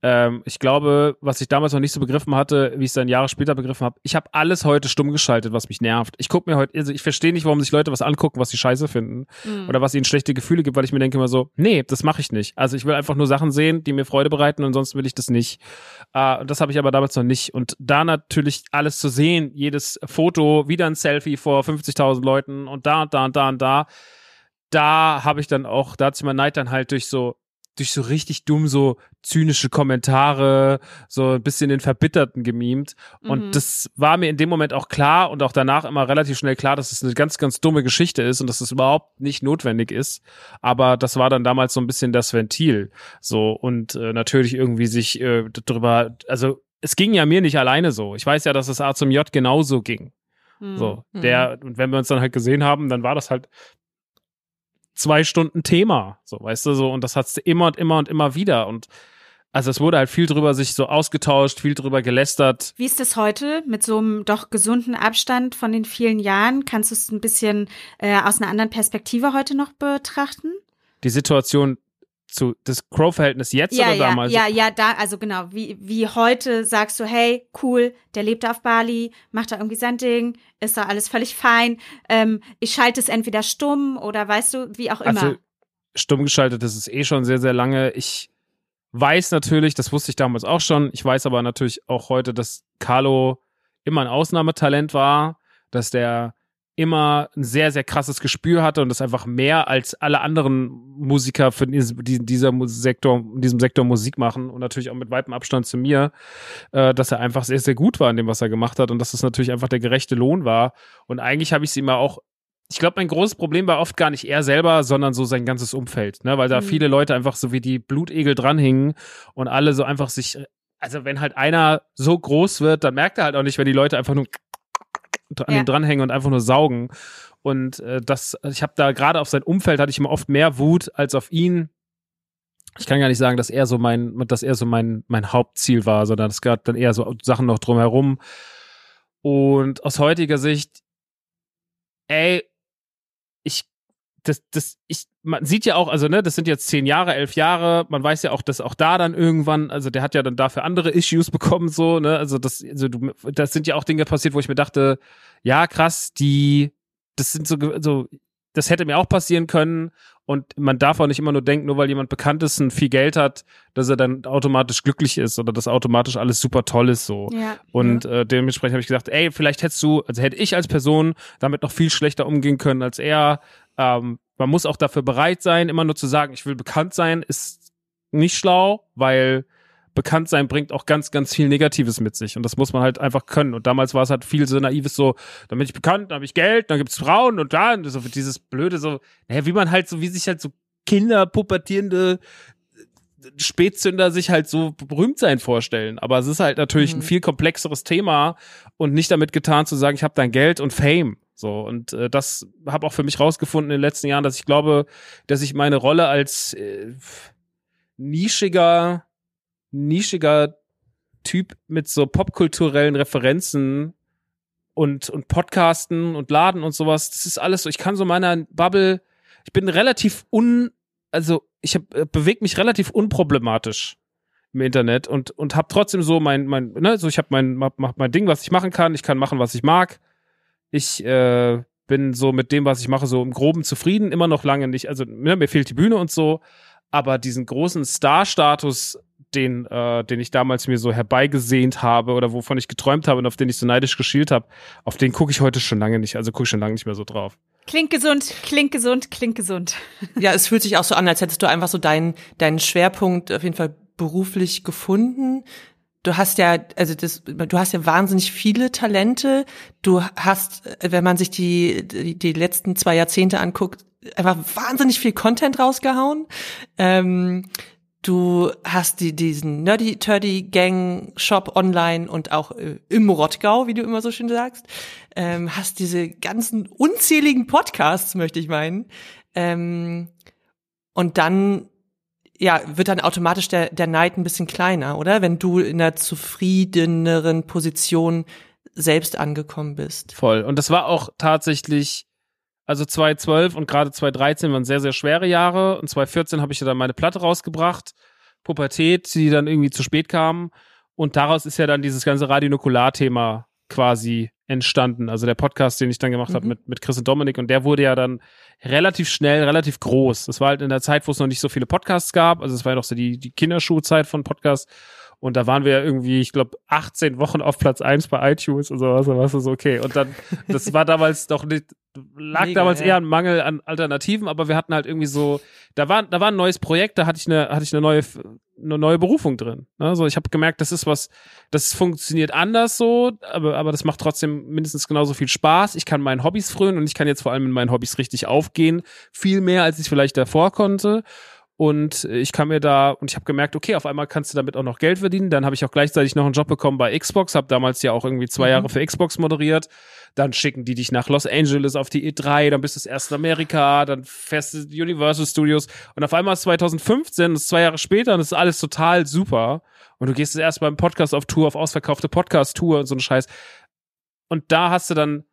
Ähm, ich glaube, was ich damals noch nicht so begriffen hatte, wie ich es dann Jahre später begriffen habe, ich habe alles heute stumm geschaltet, was mich nervt. Ich gucke mir heute, also ich verstehe nicht, warum sich Leute was angucken, was sie scheiße finden oder was ihnen schlechte Gefühle gibt, weil ich mir denke immer so, nee, das mache ich nicht. Also ich will einfach nur Sachen sehen, die mir Freude bereiten und sonst will ich das nicht. Äh, und das habe ich aber damals noch nicht. Und da natürlich alles zu sehen, jedes Foto, wieder ein Selfie vor 50.000 Leuten und da und da und da und da, da habe ich dann auch, da hat sich mein Neid dann halt durch so durch so richtig dumm so zynische Kommentare, so ein bisschen den Verbitterten gemimt. Und
Mhm.
das war mir in dem Moment auch klar und auch danach immer relativ schnell klar, dass es eine ganz, ganz dumme Geschichte ist und dass es überhaupt nicht notwendig ist. Aber das war dann damals so ein bisschen das Ventil. So und äh, natürlich irgendwie sich äh, drüber, also es ging ja mir nicht alleine so. Ich weiß ja, dass es A zum J genauso ging.
Mhm.
So,
Mhm.
der, und wenn wir uns dann halt gesehen haben, dann war das halt zwei Stunden Thema, so, weißt du, so, und das hat's immer und immer und immer wieder. Und also es wurde halt viel drüber sich so ausgetauscht, viel drüber gelästert.
Wie ist es heute mit so einem doch gesunden Abstand von den vielen Jahren? Kannst du es ein bisschen äh, aus einer anderen Perspektive heute noch betrachten?
Die Situation zu, das Crow-Verhältnis jetzt
ja,
oder
ja,
damals?
ja, ja, da, also genau, wie, wie heute sagst du, hey, cool, der lebt auf Bali, macht da irgendwie sein Ding, ist da alles völlig fein, ähm, ich schalte es entweder stumm oder weißt du, wie auch immer.
Also stumm geschaltet, das ist eh schon sehr, sehr lange. Ich weiß natürlich, das wusste ich damals auch schon, ich weiß aber natürlich auch heute, dass Carlo immer ein Ausnahmetalent war, dass der immer ein sehr, sehr krasses Gespür hatte und das einfach mehr als alle anderen Musiker für diesen, dieser Sektor, in diesem Sektor Musik machen und natürlich auch mit weitem Abstand zu mir, äh, dass er einfach sehr, sehr gut war in dem, was er gemacht hat und dass das natürlich einfach der gerechte Lohn war. Und eigentlich habe ich es ihm auch ich glaube, mein großes Problem war oft gar nicht er selber, sondern so sein ganzes Umfeld, ne? Weil da
Mhm.
viele Leute einfach so wie die Blutegel dranhingen und alle so einfach sich, also wenn halt einer so groß wird, dann merkt er halt auch nicht, wenn die Leute einfach nur an
Ja.
ihm dranhängen und einfach nur saugen. Und äh, das, ich habe da gerade auf sein Umfeld hatte ich immer oft mehr Wut als auf ihn. Ich kann gar nicht sagen, dass er so mein, dass er so mein, mein Hauptziel war, sondern es gab dann eher so Sachen noch drumherum. Und aus heutiger Sicht, ey, ich, das, das, ich, man sieht ja auch, also ne, das sind jetzt zehn Jahre, elf Jahre, man weiß ja auch, dass auch da dann irgendwann, also der hat ja dann dafür andere Issues (laughs) bekommen, so, ne, also das, also du, das sind ja auch Dinge passiert, wo ich mir dachte, ja, krass, die, das sind so, so, das hätte mir auch passieren können und man darf auch nicht immer nur denken, nur weil jemand bekannt ist und viel Geld hat, dass er dann automatisch glücklich ist oder dass automatisch alles super toll ist, so.
ja.
Und äh, dementsprechend habe ich gesagt, ey, vielleicht hättest du, also hätte ich als Person damit noch viel schlechter umgehen können als er. Ähm, man muss auch dafür bereit sein, immer nur zu sagen, ich will bekannt sein, ist nicht schlau, weil bekannt sein bringt auch ganz, ganz viel Negatives mit sich. Und das muss man halt einfach können. Und damals war es halt viel so naives so, dann bin ich bekannt, dann habe ich Geld, dann gibt's Frauen und da, und so dieses blöde so, naja, wie man halt so, wie sich halt so Kinder, pubertierende Spätzünder sich halt so berühmt sein vorstellen. Aber es ist halt natürlich ein
Mhm.
viel komplexeres Thema und nicht damit getan zu sagen, ich habe dein Geld und Fame. So und äh, das habe auch für mich rausgefunden in den letzten Jahren, dass ich glaube, dass ich meine Rolle als äh, nischiger, nischiger Typ mit so popkulturellen Referenzen und und Podcasten und Laden und sowas, das ist alles so. Ich kann so meiner Bubble, ich bin relativ un, also ich hab, äh, bewege mich relativ unproblematisch im Internet und und habe trotzdem so mein mein ne so ich habe mein mach, mein Ding was ich machen kann. Ich kann machen was ich mag. Ich äh, bin so mit dem was ich mache so im groben zufrieden immer noch lange nicht also ne, mir fehlt die Bühne und so. Aber diesen großen Star-Status den äh, den ich damals mir so herbeigesehnt habe oder wovon ich geträumt habe und auf den ich so neidisch geschielt habe auf den gucke ich heute schon lange nicht also gucke ich schon lange nicht mehr so drauf
Klingt gesund, klingt gesund, klingt gesund. (laughs)
Ja, es fühlt sich auch so an, als hättest du einfach so deinen, deinen Schwerpunkt auf jeden Fall beruflich gefunden. Du hast ja, also das, du hast ja wahnsinnig viele Talente. Du hast, wenn man sich die, die, die letzten zwei Jahrzehnte anguckt, einfach wahnsinnig viel Content rausgehauen. Ähm, du hast die, diesen Nerdy Turdy Gang Shop online und auch äh, im Rottgau, wie du immer so schön sagst. Ähm, hast diese ganzen unzähligen Podcasts, möchte ich meinen. Ähm, und dann, ja, wird dann automatisch der, der Neid ein bisschen kleiner, oder? Wenn du in einer zufriedeneren Position selbst angekommen bist.
Voll. Und das war auch tatsächlich, also 2012 und gerade 2013 waren sehr, sehr schwere Jahre. Und 2014 habe ich ja dann meine Platte rausgebracht, Pubertät, die dann irgendwie zu spät kam. Und daraus ist ja dann dieses ganze Radionukular-Thema quasi entstanden. Also der Podcast, den ich dann gemacht habe
Mhm.
mit, mit Chris und Dominik. Und der wurde ja dann relativ schnell, relativ groß. Das war halt in der Zeit, wo es noch nicht so viele Podcasts gab. Also es war ja noch so die, die Kinderschuhzeit von Podcasts. Und da waren wir ja irgendwie, ich glaube, 18 Wochen auf Platz 1 bei iTunes und sowas. Da warst du so, okay. Und dann, (laughs) das war damals doch nicht, lag
Mega,
damals
ja.
eher ein Mangel an Alternativen, aber wir hatten halt irgendwie so da war, da war ein neues Projekt, da hatte ich eine, hatte ich eine neue, eine neue Berufung drin. Also ich habe gemerkt, das ist was, das funktioniert anders so, aber, aber das macht trotzdem mindestens genauso viel Spaß. Ich kann meinen Hobbys frönen und ich kann jetzt vor allem in meinen Hobbys richtig aufgehen. Viel mehr, als ich vielleicht davor konnte. Und ich kann mir da, und ich habe gemerkt, okay, auf einmal kannst du damit auch noch Geld verdienen. Dann habe ich auch gleichzeitig noch einen Job bekommen bei Xbox, habe damals ja auch irgendwie zwei mhm. Jahre für Xbox moderiert. Dann schicken die dich nach Los Angeles auf die E3, dann bist du erst in Amerika, dann fährst du Universal Studios. Und auf einmal ist 2015, das ist zwei Jahre später, und das ist alles total super. Und du gehst erst beim Podcast auf Tour, auf ausverkaufte Podcast-Tour und so ein Scheiß. Und da hast du dann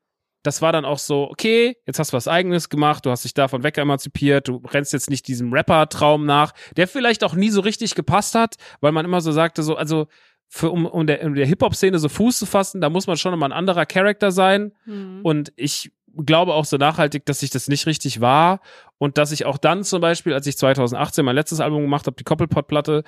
das war dann auch so, okay, jetzt hast du was eigenes gemacht, du hast dich davon weg emanzipiert, du rennst jetzt nicht diesem Rapper-Traum nach, der vielleicht auch nie so richtig gepasst hat, weil man immer so sagte, so, also für, um, um der, um der Hip-Hop-Szene so Fuß zu fassen, da muss man schon immer ein anderer Charakter sein. Mhm. Und ich glaube auch so nachhaltig, dass ich das nicht richtig war und dass ich auch dann zum Beispiel, als ich 2018 mein letztes Album gemacht habe, die Koppelpot-Platte,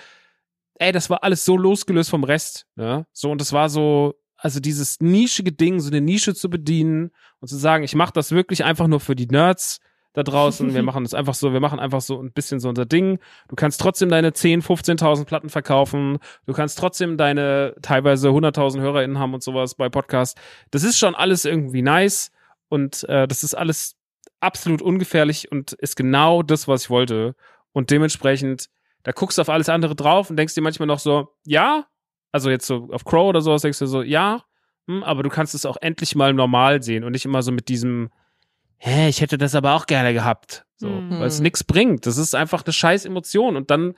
ey, das war alles so losgelöst vom Rest. Ja? So, und das war so, also dieses nischige Ding, so eine Nische zu bedienen und zu sagen, ich mache das wirklich einfach nur für die Nerds da draußen. Wir (laughs) machen das einfach so, wir machen einfach so ein bisschen so unser Ding. Du kannst trotzdem deine 10, 15.000 Platten verkaufen. Du kannst trotzdem deine teilweise 100.000 HörerInnen haben und sowas bei Podcasts. Das ist schon alles irgendwie nice und äh, das ist alles absolut ungefährlich und ist genau das, was ich wollte. Und dementsprechend, da guckst du auf alles andere drauf und denkst dir manchmal noch so, ja, also jetzt so auf Crow oder sowas denkst du so, ja, hm, aber du kannst es auch endlich mal normal sehen und nicht immer so mit diesem, hä, ich hätte das aber auch gerne gehabt. So, mhm. weil es nichts bringt. Das ist einfach eine scheiß Emotion. Und dann,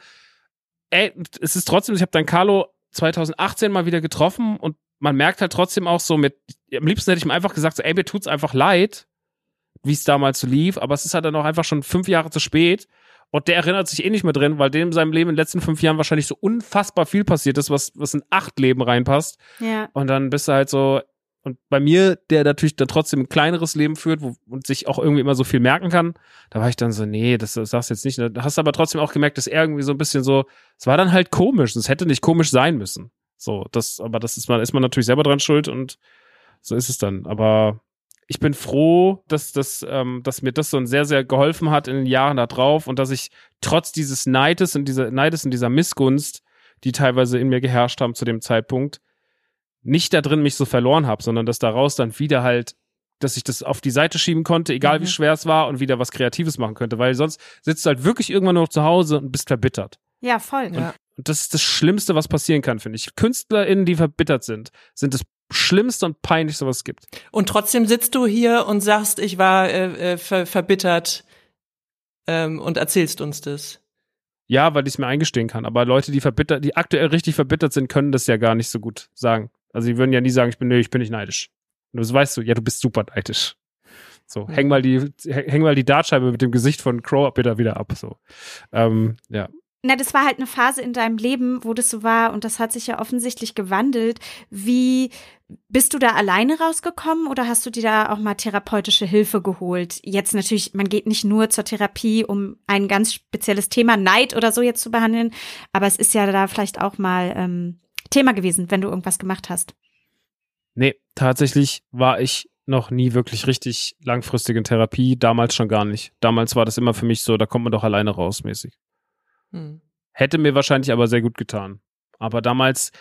ey, es ist trotzdem, ich habe dann Carlo 2018 mal wieder getroffen und man merkt halt trotzdem auch so mit, am liebsten hätte ich ihm einfach gesagt, so, ey, mir tut's einfach leid, wie es damals so lief, aber es ist halt dann auch einfach schon fünf Jahre zu spät. Und der erinnert sich eh nicht mehr drin, weil dem in seinem Leben in den letzten fünf Jahren wahrscheinlich so unfassbar viel passiert ist, was, was in acht Leben reinpasst.
Ja.
Und dann bist du halt so, und bei mir, der natürlich dann trotzdem ein kleineres Leben führt wo, und sich auch irgendwie immer so viel merken kann, da war ich dann so, nee, das, das sagst du jetzt nicht. Da hast du aber trotzdem auch gemerkt, dass er irgendwie so ein bisschen so, es war dann halt komisch. Es hätte nicht komisch sein müssen. So, das, aber das ist man, ist man natürlich selber dran schuld und so ist es dann. Aber ich bin froh, dass, dass, ähm, dass mir das so ein sehr, sehr geholfen hat in den Jahren da drauf und dass ich trotz dieses Neides und dieser Neides und dieser Missgunst, die teilweise in mir geherrscht haben zu dem Zeitpunkt, nicht da drin mich so verloren habe, sondern dass daraus dann wieder halt, dass ich das auf die Seite schieben konnte, egal mhm. wie schwer es war und wieder was Kreatives machen könnte, weil sonst sitzt du halt wirklich irgendwann nur noch zu Hause und bist verbittert.
Ja, voll. Und,
ja. und das ist das Schlimmste, was passieren kann, finde ich. KünstlerInnen, die verbittert sind, sind das Schlimmste und Peinlichste, was es gibt.
Und trotzdem sitzt du hier und sagst, ich war äh, äh, ver verbittert ähm, und erzählst uns das.
Ja, weil ich es mir eingestehen kann. Aber Leute, die verbittert, die aktuell richtig verbittert sind, können das ja gar nicht so gut sagen. Also die würden ja nie sagen, ich bin, nö, ich bin nicht neidisch. Und das weißt du, ja, du bist super neidisch. So, häng mal die, häng mal die Dartscheibe mit dem Gesicht von Crow bitte wieder ab. So, ähm, ja.
Na, das war halt eine Phase in deinem Leben, wo das so war und das hat sich ja offensichtlich gewandelt. Wie bist du da alleine rausgekommen oder hast du dir da auch mal therapeutische Hilfe geholt? Jetzt natürlich, man geht nicht nur zur Therapie, um ein ganz spezielles Thema Neid oder so jetzt zu behandeln, aber es ist ja da vielleicht auch mal ähm, Thema gewesen, wenn du irgendwas gemacht hast.
Nee, tatsächlich war ich noch nie wirklich richtig langfristig in Therapie, damals schon gar nicht. Damals war das immer für mich so, da kommt man doch alleine raus mäßig. Hm. Hätte mir wahrscheinlich aber sehr gut getan. Aber damals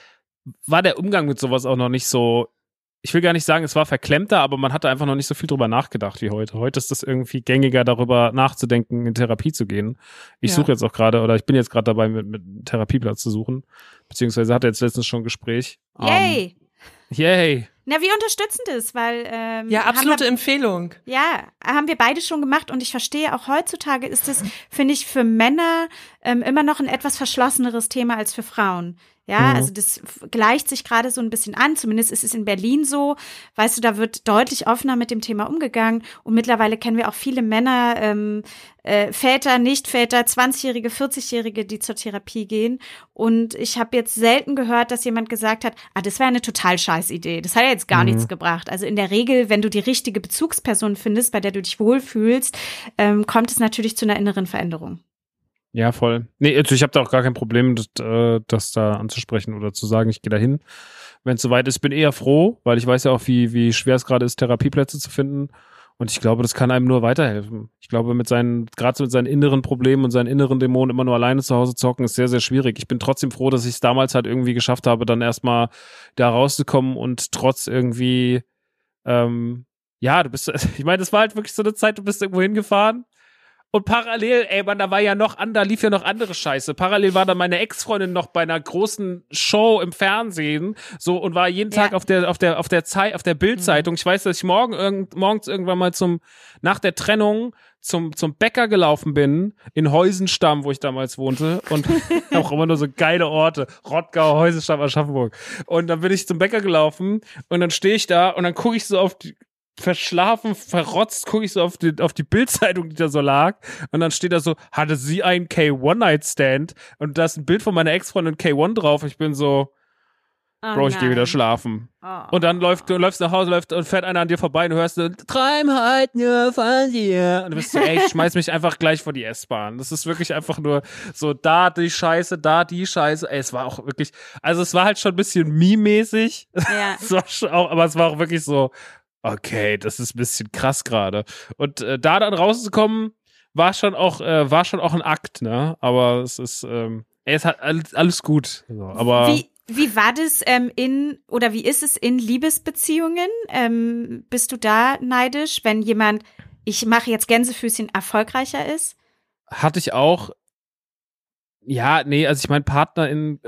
war der Umgang mit sowas auch noch nicht so. Ich will gar nicht sagen, es war verklemmter, aber man hatte einfach noch nicht so viel drüber nachgedacht wie heute. Heute ist das irgendwie gängiger, darüber nachzudenken, in Therapie zu gehen. Ich ja. suche jetzt auch gerade, oder ich bin jetzt gerade dabei, mit, mit einem Therapieplatz zu suchen. Beziehungsweise hatte jetzt letztens schon ein Gespräch.
Yay! Um,
yay!
Na, wir unterstützen das, weil ähm,
ja absolute wir, Empfehlung.
Ja, haben wir beide schon gemacht und ich verstehe auch heutzutage ist es, finde ich, für Männer ähm, immer noch ein etwas verschlosseneres Thema als für Frauen. Ja, mhm. also das gleicht sich gerade so ein bisschen an. Zumindest ist es in Berlin so. Weißt du, da wird deutlich offener mit dem Thema umgegangen. Und mittlerweile kennen wir auch viele Männer, ähm, äh, Väter, Nicht-Väter, 20-Jährige, 40-Jährige, die zur Therapie gehen. Und ich habe jetzt selten gehört, dass jemand gesagt hat, ah, das wäre eine total scheiß Idee. Das hat ja jetzt gar mhm. nichts gebracht. Also in der Regel, wenn du die richtige Bezugsperson findest, bei der du dich wohlfühlst, ähm, kommt es natürlich zu einer inneren Veränderung.
Ja, voll. Nee, also ich habe da auch gar kein Problem, das, äh, das da anzusprechen oder zu sagen, ich gehe da hin. Wenn es soweit ist, bin eher froh, weil ich weiß ja auch, wie, wie schwer es gerade ist, Therapieplätze zu finden. Und ich glaube, das kann einem nur weiterhelfen. Ich glaube, mit seinen, gerade mit seinen inneren Problemen und seinen inneren Dämonen immer nur alleine zu Hause zocken, ist sehr, sehr schwierig. Ich bin trotzdem froh, dass ich es damals halt irgendwie geschafft habe, dann erstmal da rauszukommen und trotz irgendwie, ähm, ja, du bist, (laughs) ich meine, das war halt wirklich so eine Zeit, du bist irgendwo hingefahren und parallel, ey, man, da war ja noch an, da lief ja noch andere Scheiße. Parallel war dann meine Ex-Freundin noch bei einer großen Show im Fernsehen, so und war jeden Tag
Ja.
auf der auf der auf der Zeit auf der Bildzeitung. Ich weiß, dass ich morgen irgend, morgens irgendwann mal zum nach der Trennung zum zum Bäcker gelaufen bin in Heusenstamm, wo ich damals wohnte und (laughs) auch immer nur so geile Orte, Rottgau, Heusenstamm, Aschaffenburg. Und dann bin ich zum Bäcker gelaufen und dann stehe ich da und dann gucke ich so auf die verschlafen, verrotzt, gucke ich so auf die, auf die Bildzeitung, die da so lag. Und dann steht da so, hatte sie einen K1-Night-Stand? Und da ist ein Bild von meiner Ex-Freundin K1 drauf. Ich bin so,
Oh
Bro, ich gehe wieder
nein.
schlafen.
Oh.
Und dann läuft, du läufst nach Hause, läuft und fährt einer an dir vorbei und du hörst so, träum halt nur von dir. Und du bist so, ey, ich schmeiß mich einfach gleich vor die S-Bahn. Das ist wirklich einfach nur so, da die Scheiße, da die Scheiße. Ey, es war auch wirklich, also es war halt schon ein bisschen meme-mäßig.
Ja. (laughs)
Es war schon auch, aber es war auch wirklich so, okay, das ist ein bisschen krass gerade. Und äh, da dann rauszukommen, war schon auch, äh, war schon auch ein Akt, ne? Aber es ist, ähm, ey, es hat alles, alles gut. So, aber
Wie, wie war das ähm, in oder wie ist es in Liebesbeziehungen? Ähm, bist du da neidisch, wenn jemand, ich mache jetzt Gänsefüßchen, erfolgreicher ist?
hatte ich auch, ja, nee, also ich meine, PartnerInnen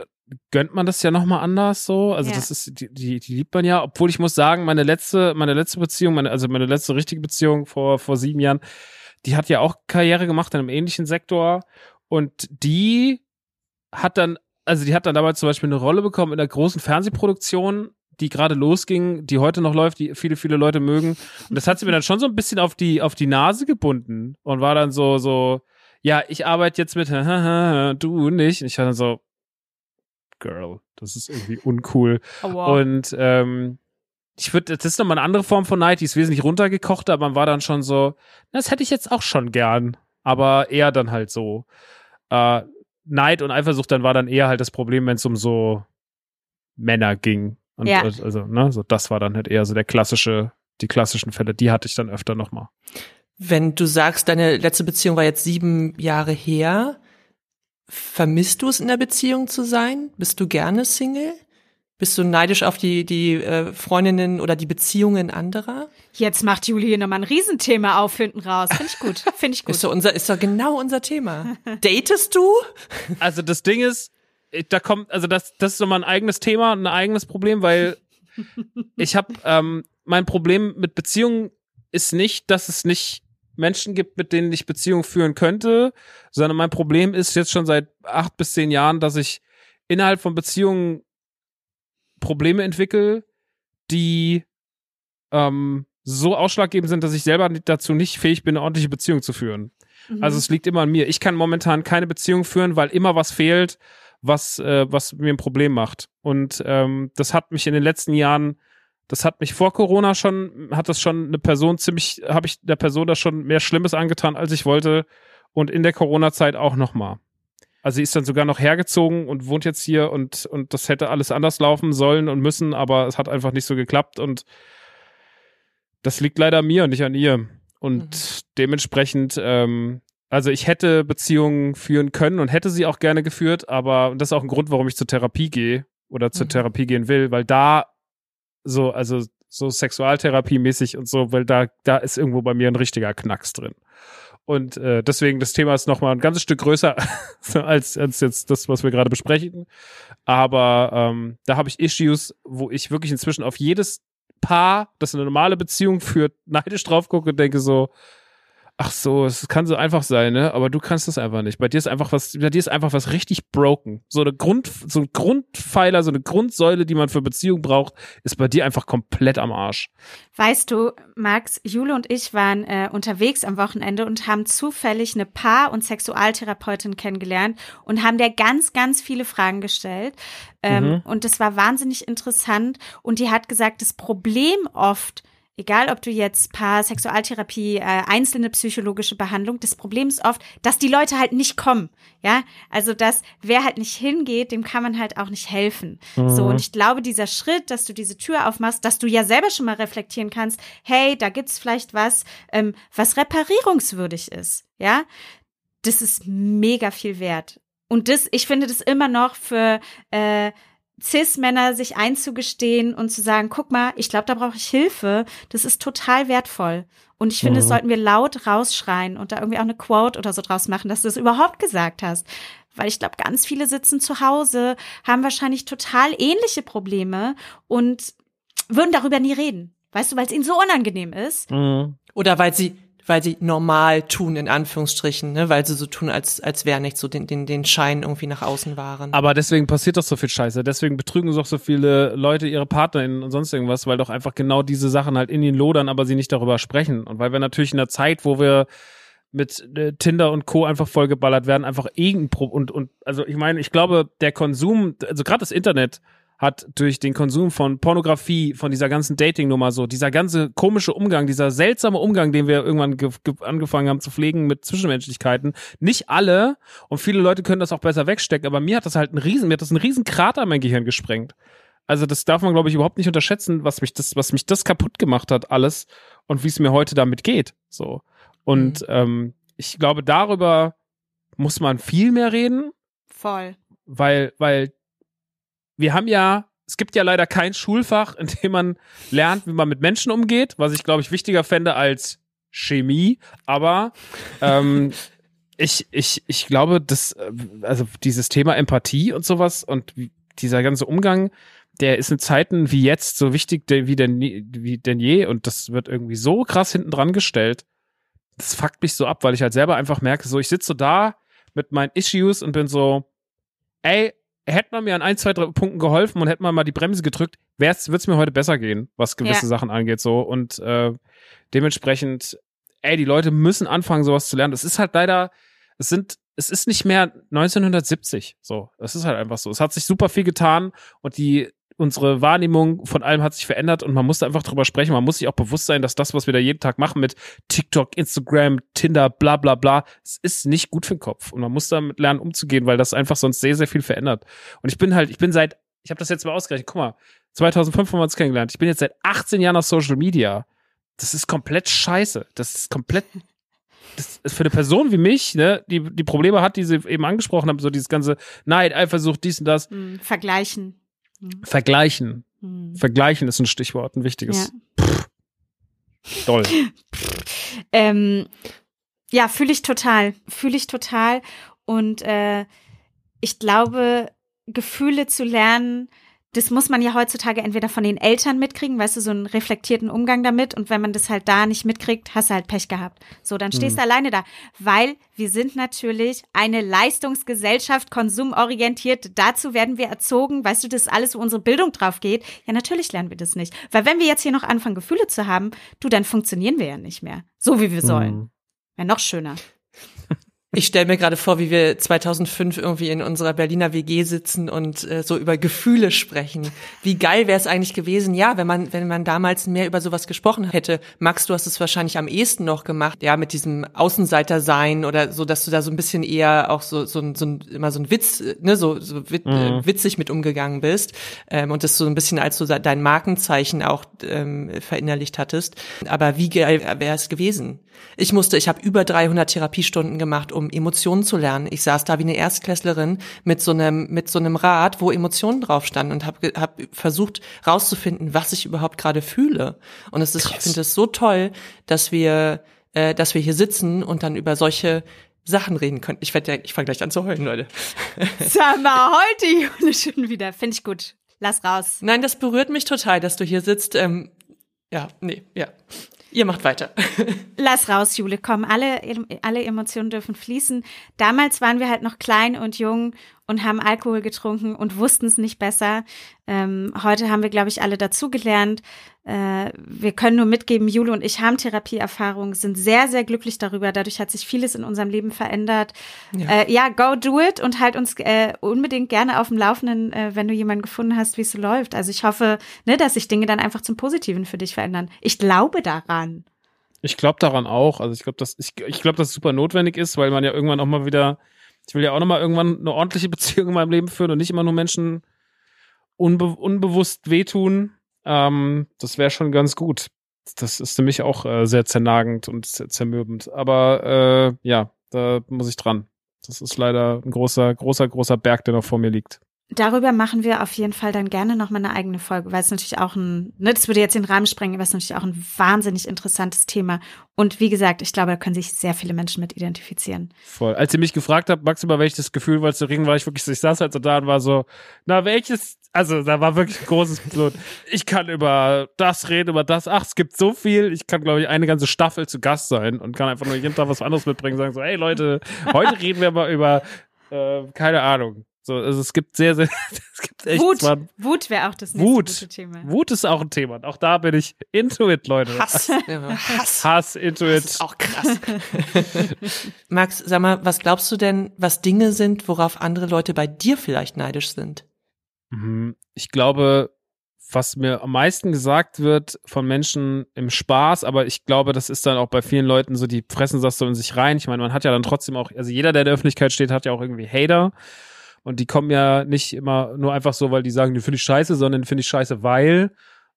gönnt man das ja nochmal anders so. Also
Ja.
das ist, die, die, die liebt man ja, obwohl ich muss sagen, meine letzte, meine letzte Beziehung, meine, also meine letzte richtige Beziehung vor, vor sieben Jahren, die hat ja auch Karriere gemacht in einem ähnlichen Sektor und die hat dann, also die hat dann damals zum Beispiel eine Rolle bekommen in der großen Fernsehproduktion, die gerade losging, die heute noch läuft, die viele, viele Leute mögen. Und das hat sie mir dann schon so ein bisschen auf die, auf die Nase gebunden und war dann so, so, ja, ich arbeite jetzt mit, (laughs) du nicht. Und ich war dann so, Girl, das ist irgendwie uncool.
Oh, wow.
Und ähm, ich würde, das ist nochmal eine andere Form von Neid, die ist wesentlich runtergekocht, aber man war dann schon so, "Na, das hätte ich jetzt auch schon gern. Aber eher dann halt so. Äh, Neid und Eifersucht, dann war dann eher halt das Problem, wenn es um so Männer ging. Und,
Ja.
also, ne, so das war dann halt eher so der klassische, die klassischen Fälle, die hatte ich dann öfter nochmal.
Wenn du sagst, deine letzte Beziehung war jetzt sieben Jahre her, vermisst du es in der Beziehung zu sein? Bist du gerne Single? Bist du neidisch auf die, die äh, Freundinnen oder die Beziehungen anderer?
Jetzt macht Julie hier nochmal ein Riesenthema auf hinten raus. Finde ich gut. Finde ich (laughs) gut.
Ist doch unser, ist doch genau unser Thema. Datest du? (laughs)
Also das Ding ist, da kommt, also das, das ist nochmal ein eigenes Thema und ein eigenes Problem, weil (laughs) ich habe, ähm, mein Problem mit Beziehungen ist nicht, dass es nicht Menschen gibt, mit denen ich Beziehungen führen könnte, sondern mein Problem ist jetzt schon seit acht bis zehn Jahren, dass ich innerhalb von Beziehungen Probleme entwickle, die ähm, so ausschlaggebend sind, dass ich selber dazu nicht fähig bin, eine ordentliche Beziehung zu führen.
Mhm.
Also es liegt immer an mir. Ich kann momentan keine Beziehung führen, weil immer was fehlt, was, äh, was mir ein Problem macht. Und ähm, das hat mich in den letzten Jahren, das hat mich vor Corona schon, hat das schon eine Person ziemlich, habe ich der Person da schon mehr Schlimmes angetan, als ich wollte. Und in der Corona-Zeit auch nochmal. Also sie ist dann sogar noch hergezogen und wohnt jetzt hier und, und das hätte alles anders laufen sollen und müssen, aber es hat einfach nicht so geklappt und das liegt leider an mir und nicht an ihr. Und dementsprechend, ähm, also ich hätte Beziehungen führen können und hätte sie auch gerne geführt, aber und das ist auch ein Grund, warum ich zur Therapie gehe oder zur
Mhm.
Therapie gehen will, weil da so, also so Sexualtherapie-mäßig und so, weil da, da ist irgendwo bei mir ein richtiger Knacks drin. Und äh, deswegen, das Thema ist nochmal ein ganzes Stück größer (laughs) als, als jetzt das, was wir gerade besprechen. Aber ähm, da habe ich Issues, wo ich wirklich inzwischen auf jedes Paar, das eine normale Beziehung führt, neidisch drauf gucke und denke so, ach so, es kann so einfach sein, ne? Aber du kannst das einfach nicht. Bei dir ist einfach was, bei dir ist einfach was richtig broken. So eine Grund, so ein Grundpfeiler, so eine Grundsäule, die man für Beziehung braucht, ist bei dir einfach komplett am Arsch.
Weißt du, Max, Jule und ich waren äh, unterwegs am Wochenende und haben zufällig eine Paar- und Sexualtherapeutin kennengelernt und haben der ganz, ganz viele Fragen gestellt. Ähm,
Mhm.
Und das war wahnsinnig interessant. Und die hat gesagt, das Problem oft egal ob du jetzt Paar, Sexualtherapie, äh, einzelne psychologische Behandlung, das Problem ist oft, dass die Leute halt nicht kommen. Ja, also dass wer halt nicht hingeht, dem kann man halt auch nicht helfen. So, und ich glaube, dieser Schritt, dass du diese Tür aufmachst, dass du ja selber schon mal reflektieren kannst, hey, da gibt's vielleicht was, ähm, was reparierungswürdig ist. Ja, das ist mega viel wert. Und das, ich finde das immer noch für äh, Cis-Männer sich einzugestehen und zu sagen, guck mal, ich glaube, da brauche ich Hilfe, das ist total wertvoll. Und ich finde, das sollten wir laut rausschreien und da irgendwie auch eine Quote oder so draus machen, dass du es überhaupt gesagt hast. Weil ich glaube, ganz viele sitzen zu Hause, haben wahrscheinlich total ähnliche Probleme und würden darüber nie reden. Weißt du, weil es ihnen so unangenehm ist.
Mhm.
Oder weil sie, weil sie normal tun, in Anführungsstrichen, ne? weil sie so tun, als, als wäre nicht so den, den, den Schein irgendwie nach außen waren.
Aber deswegen passiert doch so viel Scheiße. Deswegen betrügen doch so viele Leute ihre PartnerInnen und sonst irgendwas, weil doch einfach genau diese Sachen halt in ihnen lodern, aber sie nicht darüber sprechen. Und weil wir natürlich in einer Zeit, wo wir mit äh, Tinder und Co. einfach vollgeballert werden, einfach irgendein Pro und, und also ich meine, ich glaube, der Konsum, also gerade das Internet hat durch den Konsum von Pornografie, von dieser ganzen Dating-Nummer so, dieser ganze komische Umgang, dieser seltsame Umgang, den wir irgendwann ge ge angefangen haben zu pflegen mit Zwischenmenschlichkeiten, nicht alle und viele Leute können das auch besser wegstecken, aber mir hat das halt einen riesen, mir hat das einen riesen Krater in mein Gehirn gesprengt. Also das darf man, glaube ich, überhaupt nicht unterschätzen, was mich das, was mich das kaputt gemacht hat, alles und wie es mir heute damit geht. So. Und ähm, ich glaube, darüber muss man viel mehr reden,
Voll.
weil, weil wir haben ja, es gibt ja leider kein Schulfach, in dem man lernt, wie man mit Menschen umgeht, was ich, glaube ich, wichtiger fände als Chemie. Aber ähm, (laughs) ich, ich, ich glaube, dass, äh, also dieses Thema Empathie und sowas und dieser ganze Umgang, der ist in Zeiten wie jetzt so wichtig wie denn, wie denn je und das wird irgendwie so krass hinten dran gestellt. Das fuckt mich so ab, weil ich halt selber einfach merke, so ich sitze so da mit meinen Issues und bin so, ey, hätte man mir an ein, zwei, drei Punkten geholfen und hätte man mal die Bremse gedrückt, würde es mir heute besser gehen, was gewisse
Ja.
Sachen angeht. So und äh, dementsprechend, ey, die Leute müssen anfangen, sowas zu lernen. Das ist halt leider, es sind, es ist nicht mehr 1970. So, das ist halt einfach so. Es hat sich super viel getan und die unsere Wahrnehmung von allem hat sich verändert und man muss da einfach drüber sprechen. Man muss sich auch bewusst sein, dass das, was wir da jeden Tag machen mit TikTok, Instagram, Tinder, bla bla bla, es ist nicht gut für den Kopf. Und man muss damit lernen, umzugehen, weil das einfach sonst sehr, sehr viel verändert. Und ich bin halt, ich bin seit, ich habe das jetzt mal ausgerechnet, guck mal, 2005 haben wir uns kennengelernt. Ich bin jetzt seit 18 Jahren auf Social Media. Das ist komplett scheiße. Das ist komplett das ist für eine Person wie mich, ne, die die Probleme hat, die sie eben angesprochen haben, so dieses ganze Neid, Eifersucht, dies und das,
Hm, vergleichen.
Vergleichen.
Hm.
Vergleichen ist ein Stichwort, ein wichtiges.
Ja.
Doll. (laughs)
Ähm, ja, fühle ich total. Fühle ich total. Und äh, ich glaube, Gefühle zu lernen, das muss man ja heutzutage entweder von den Eltern mitkriegen, weißt du, so einen reflektierten Umgang damit. Und wenn man das halt da nicht mitkriegt, hast du halt Pech gehabt. So, dann stehst du alleine da. Weil wir sind natürlich eine Leistungsgesellschaft, konsumorientiert. Dazu werden wir erzogen. Weißt du, das ist alles, wo unsere Bildung drauf geht. Ja, natürlich lernen wir das nicht. Weil wenn wir jetzt hier noch anfangen, Gefühle zu haben, du, dann funktionieren wir ja nicht mehr. So wie wir sollen.
Mhm.
Wäre noch schöner.
Ich stelle mir gerade vor, wie wir 2005 irgendwie in unserer Berliner WG sitzen und äh, so über Gefühle sprechen. Wie geil wäre es eigentlich gewesen, ja, wenn man wenn man damals mehr über sowas gesprochen hätte. Max, du hast es wahrscheinlich am ehesten noch gemacht, ja, mit diesem Außenseiter sein oder so, dass du da so ein bisschen eher auch so so, so ein, immer so ein Witz, ne, so, so wit, äh, witzig mit umgegangen bist ähm, und das so ein bisschen als so dein Markenzeichen auch ähm, verinnerlicht hattest. Aber wie geil wäre es gewesen? Ich musste, ich habe über 300 Therapiestunden gemacht, um Emotionen zu lernen. Ich saß da wie eine Erstklässlerin mit so einem mit so einem Rad, wo Emotionen drauf standen und habe hab versucht rauszufinden, was ich überhaupt gerade fühle. Und es ist, ich finde es so toll, dass wir äh, dass wir hier sitzen und dann über solche Sachen reden können. Ich werde ja, ich fange gleich an zu heulen, Leute. (laughs)
Sag mal, heute Jule schon wieder. Finde ich gut. Lass raus.
Nein, das berührt mich total, dass du hier sitzt. Ähm, ja, nee, ja. Ihr macht weiter. (laughs)
Lass raus, Jule. Komm, alle, alle Emotionen dürfen fließen. Damals waren wir halt noch klein und jung und haben Alkohol getrunken und wussten es nicht besser. Ähm, heute haben wir, glaube ich, alle dazugelernt. Äh, wir können nur mitgeben, Jule und ich haben Therapieerfahrung, sind sehr, sehr glücklich darüber. Dadurch hat sich vieles in unserem Leben verändert. Ja, äh, ja go do it und halt uns äh, unbedingt gerne auf dem Laufenden, äh, wenn du jemanden gefunden hast, wie es so läuft. Also ich hoffe, ne, dass sich Dinge dann einfach zum Positiven für dich verändern. Ich glaube daran.
Ich glaube daran auch. Also ich glaube, dass ich, ich glaube, dass es super notwendig ist, weil man ja irgendwann auch mal wieder ich will ja auch nochmal irgendwann eine ordentliche (laughs) Beziehung in meinem Leben führen und nicht immer nur Menschen unbe unbewusst wehtun. Ähm, das wäre schon ganz gut. Das ist mich auch äh, sehr zernagend und zermürbend. Aber äh, ja, da muss ich dran. Das ist leider ein großer, großer, großer Berg, der noch vor mir liegt.
Darüber machen wir auf jeden Fall dann gerne noch mal eine eigene Folge, weil es natürlich auch ein, ne, das würde jetzt den Rahmen sprengen, aber es ist natürlich auch ein wahnsinnig interessantes Thema. Und wie gesagt, ich glaube, da können sich sehr viele Menschen mit identifizieren.
Voll. Als ihr mich gefragt habt, Max, über welches Gefühl wolltest du reden, war ich wirklich, ich saß halt so da und war so, na, welches, also da war wirklich ein großes (laughs) Blut. Ich kann über das reden, über das, ach, es gibt so viel. Ich kann, glaube ich, eine ganze Staffel zu Gast sein und kann einfach nur jeden Tag was anderes mitbringen, sagen so, hey Leute, heute (laughs) reden wir mal über, äh, keine Ahnung, so, also es gibt sehr, sehr, (laughs) es gibt echt
Wut,
zwar,
Wut wäre auch das nächste
Wut.
gute Thema.
Wut ist auch ein Thema. Und auch da bin ich into it, Leute.
Hass. Hass.
Hass, into
Das
it.
ist auch krass. (laughs) Max, sag mal, was glaubst du denn, was Dinge sind, worauf andere Leute bei dir vielleicht neidisch sind?
Mhm. Ich glaube, was mir am meisten gesagt wird von Menschen im Spaß, aber ich glaube, das ist dann auch bei vielen Leuten so, die fressen das so in sich rein. Ich meine, man hat ja dann trotzdem auch, also jeder, der in der Öffentlichkeit steht, hat ja auch irgendwie Hater. Und die kommen ja nicht immer nur einfach so, weil die sagen, die finde ich scheiße, sondern finde ich scheiße, weil.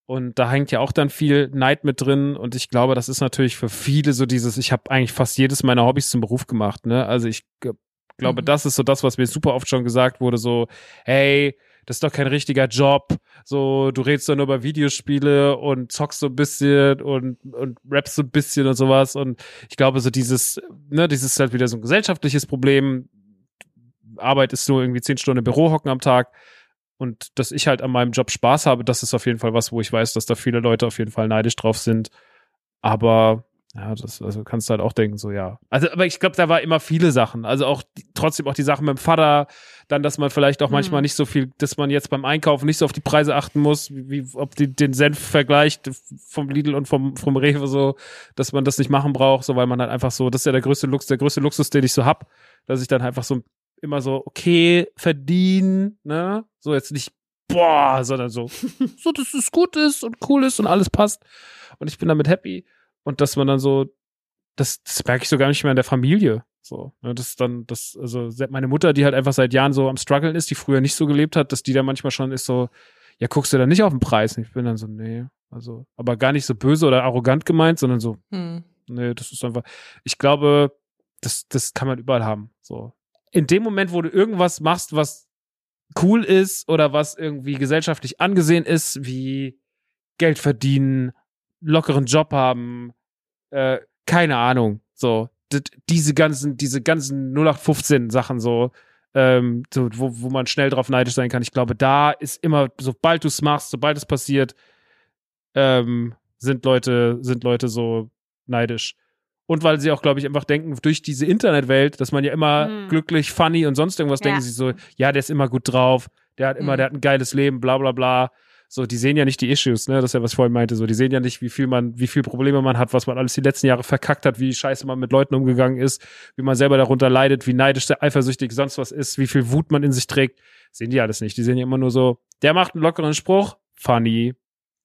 Und da hängt ja auch dann viel Neid mit drin. Und ich glaube, das ist natürlich für viele so dieses, ich habe eigentlich fast jedes meiner Hobbys zum Beruf gemacht. Ne? Also ich glaube,
Mhm.
das ist so das, was mir super oft schon gesagt wurde, so, hey, das ist doch kein richtiger Job. So, du redest doch nur über Videospiele und zockst so ein bisschen und, und rappst so ein bisschen und sowas. Und ich glaube, so dieses, ne, dieses ist halt wieder so ein gesellschaftliches Problem. Arbeit ist nur irgendwie zehn Stunden im Büro hocken am Tag. Und dass ich halt an meinem Job Spaß habe, das ist auf jeden Fall was, wo ich weiß, dass da viele Leute auf jeden Fall neidisch drauf sind. Aber ja, das also kannst du halt auch denken, so ja. Also, aber ich glaube, da war immer viele Sachen. Also auch die, trotzdem auch die Sachen mit dem Vater, dann, dass man vielleicht auch manchmal
Hm.
nicht so viel, dass man jetzt beim Einkaufen nicht so auf die Preise achten muss, wie, ob die den Senf vergleicht vom Lidl und vom, vom Rewe so, dass man das nicht machen braucht, so weil man halt einfach so, das ist ja der größte Luxus, der größte Luxus, den ich so hab, dass ich dann einfach so immer so, okay, verdienen, ne? So jetzt nicht, boah, sondern so, (laughs) so, dass es gut ist und cool ist und alles passt. Und ich bin damit happy. Und dass man dann so, das, das merke ich so gar nicht mehr in der Familie. So, ne, das ist dann, das, also meine Mutter, die halt einfach seit Jahren so am struggeln ist, die früher nicht so gelebt hat, dass die da manchmal schon ist so, ja, guckst du da nicht auf den Preis? Und ich bin dann so, nee, also, aber gar nicht so böse oder arrogant gemeint, sondern so,
Hm.
Nee, das ist einfach. Ich glaube, das, das kann man überall haben. So. In dem Moment, wo du irgendwas machst, was cool ist oder was irgendwie gesellschaftlich angesehen ist, wie Geld verdienen, lockeren Job haben, äh, keine Ahnung. So, diese ganzen, diese ganzen 0815 Sachen so, ähm, so wo, wo man schnell drauf neidisch sein kann. Ich glaube, da ist immer, sobald du es machst, sobald es passiert, ähm, sind Leute, sind Leute so neidisch. Und weil sie auch, glaube ich, einfach denken, durch diese Internetwelt, dass man ja immer
Hm.
glücklich, funny und sonst irgendwas,
Ja.
denken sie so, ja, der ist immer gut drauf, der hat immer,
Hm.
der hat ein geiles Leben, bla bla bla. So, die sehen ja nicht die Issues, ne? Das ist ja, was ich vorhin meinte. So, die sehen ja nicht, wie viel man, wie viel Probleme man hat, was man alles die letzten Jahre verkackt hat, wie scheiße man mit Leuten umgegangen ist, wie man selber darunter leidet, wie neidisch, eifersüchtig sonst was ist, wie viel Wut man in sich trägt. Sehen die alles nicht. Die sehen ja immer nur so, der macht einen lockeren Spruch, funny.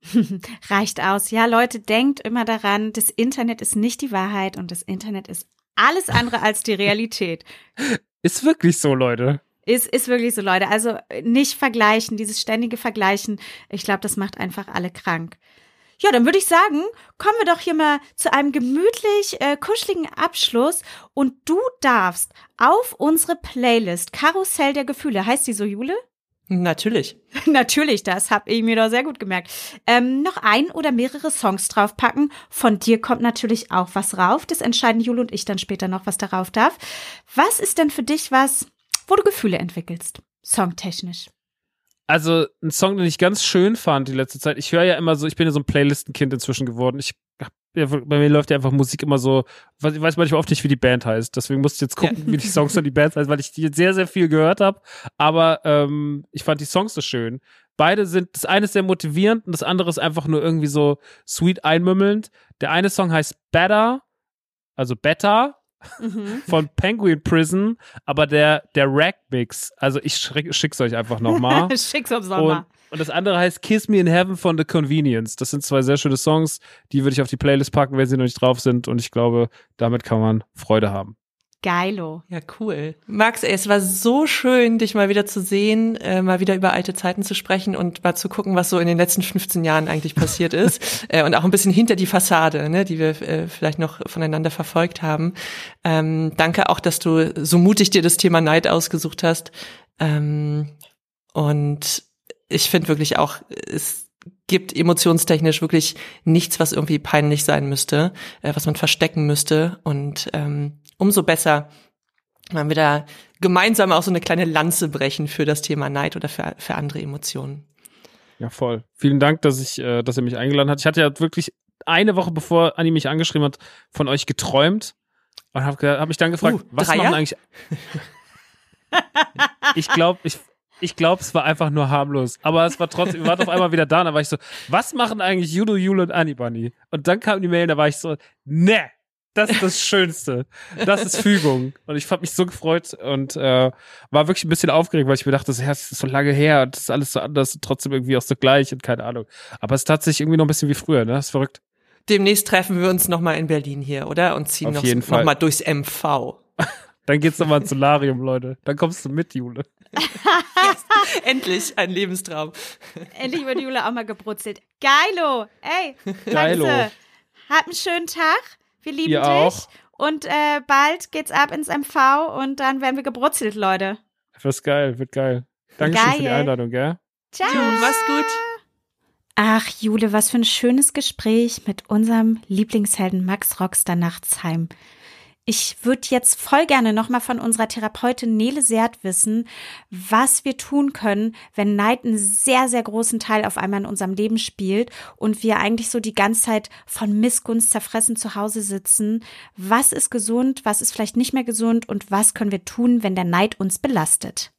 (laughs)
Reicht aus. Ja, Leute, denkt immer daran, das Internet ist nicht die Wahrheit und das Internet ist alles andere als die Realität. (laughs)
Ist wirklich so, Leute.
Ist, ist wirklich so, Leute. Also äh, nicht vergleichen, dieses ständige Vergleichen. Ich glaube, das macht einfach alle krank. Ja, dann würde ich sagen, kommen wir doch hier mal zu einem gemütlich äh, kuscheligen Abschluss und du darfst auf unsere Playlist Karussell der Gefühle, heißt die so, Jule?
Natürlich. (laughs)
Natürlich, das habe ich mir doch sehr gut gemerkt. Ähm, noch ein oder mehrere Songs draufpacken. Von dir kommt natürlich auch was rauf. Das entscheiden Jule und ich dann später noch, was darauf darf. Was ist denn für dich was, wo du Gefühle entwickelst? Songtechnisch.
Also ein Song, den ich ganz schön fand die letzte Zeit. Ich höre ja immer so, ich bin ja so ein Playlistenkind inzwischen geworden. Ich bei mir läuft ja einfach Musik immer so, ich weiß manchmal oft nicht, wie die Band heißt. Deswegen musste ich jetzt gucken, ja. wie die Songs von die Band heißt, weil ich die sehr, sehr viel gehört habe. Aber ähm, ich fand die Songs so schön. Beide sind, das eine ist sehr motivierend und das andere ist einfach nur irgendwie so sweet einmümmelnd. Der eine Song heißt Better, also Better mhm. von Penguin Prison, aber der, der Rack-Mix, also ich schick's euch einfach nochmal. (laughs)
schick's uns nochmal.
Und, das andere heißt Kiss Me in Heaven von The Convenience. Das sind zwei sehr schöne Songs, die würde ich auf die Playlist packen, wenn sie noch nicht drauf sind und ich glaube, damit kann man Freude haben.
Geilo.
Ja, cool. Max, ey, es war so schön, dich mal wieder zu sehen, äh, mal wieder über alte Zeiten zu sprechen und mal zu gucken, was so in den letzten 15 Jahren eigentlich passiert (laughs) ist. äh, und auch ein bisschen hinter die Fassade, ne, die wir äh, vielleicht noch voneinander verfolgt haben. Ähm, danke auch, dass du so mutig dir das Thema Neid ausgesucht hast. Ähm, und ich finde wirklich auch, es gibt emotionstechnisch wirklich nichts, was irgendwie peinlich sein müsste, äh, was man verstecken müsste. Und ähm, umso besser, wenn wir da gemeinsam auch so eine kleine Lanze brechen für das Thema Neid oder für, für andere Emotionen.
Ja, voll. Vielen Dank, dass ich, äh, dass ihr mich eingeladen habt. Ich hatte ja wirklich eine Woche bevor Anni mich angeschrieben hat, von euch geträumt und habe hab mich dann gefragt, uh, was machen eigentlich? (laughs) ich glaube, ich, ich glaube, es war einfach nur harmlos. Aber es war trotzdem, wir waren auf einmal wieder da. Und da war ich so, was machen eigentlich Judo, Jule und Annie Bunny? Und dann kam die Mail, da war ich so, ne, das ist das Schönste. Das ist Fügung. Und ich habe mich so gefreut und äh, war wirklich ein bisschen aufgeregt, weil ich mir dachte, das ist so lange her und das ist alles so anders und trotzdem irgendwie auch so gleich und keine Ahnung. Aber es tat sich irgendwie noch ein bisschen wie früher, ne? Das ist verrückt.
Demnächst treffen wir uns nochmal in Berlin hier, oder? Und ziehen auf noch, (laughs) noch mal durchs MV.
Dann geht's nochmal ins Solarium, Leute. Dann kommst du mit, Jule. (laughs)
Endlich ein Lebenstraum.
Endlich wird Jule auch mal gebrutzelt. Geilo! Ey,
Geilo.
Habt einen schönen Tag. Wir lieben
Ihr
dich.
Auch.
Und äh, bald geht's ab ins MV und dann werden wir gebrutzelt, Leute.
Wird geil, wird geil. Dankeschön für die Einladung, gell?
Ciao.
Mach's gut.
Ach, Jule, was für ein schönes Gespräch mit unserem Lieblingshelden Max Rockstar Nachtsheim. Ich würde jetzt voll gerne nochmal von unserer Therapeutin Nele Seert wissen, was wir tun können, wenn Neid einen sehr, sehr großen Teil auf einmal in unserem Leben spielt und wir eigentlich so die ganze Zeit von Missgunst zerfressen zu Hause sitzen. Was ist gesund, was ist vielleicht nicht mehr gesund und was können wir tun, wenn der Neid uns belastet?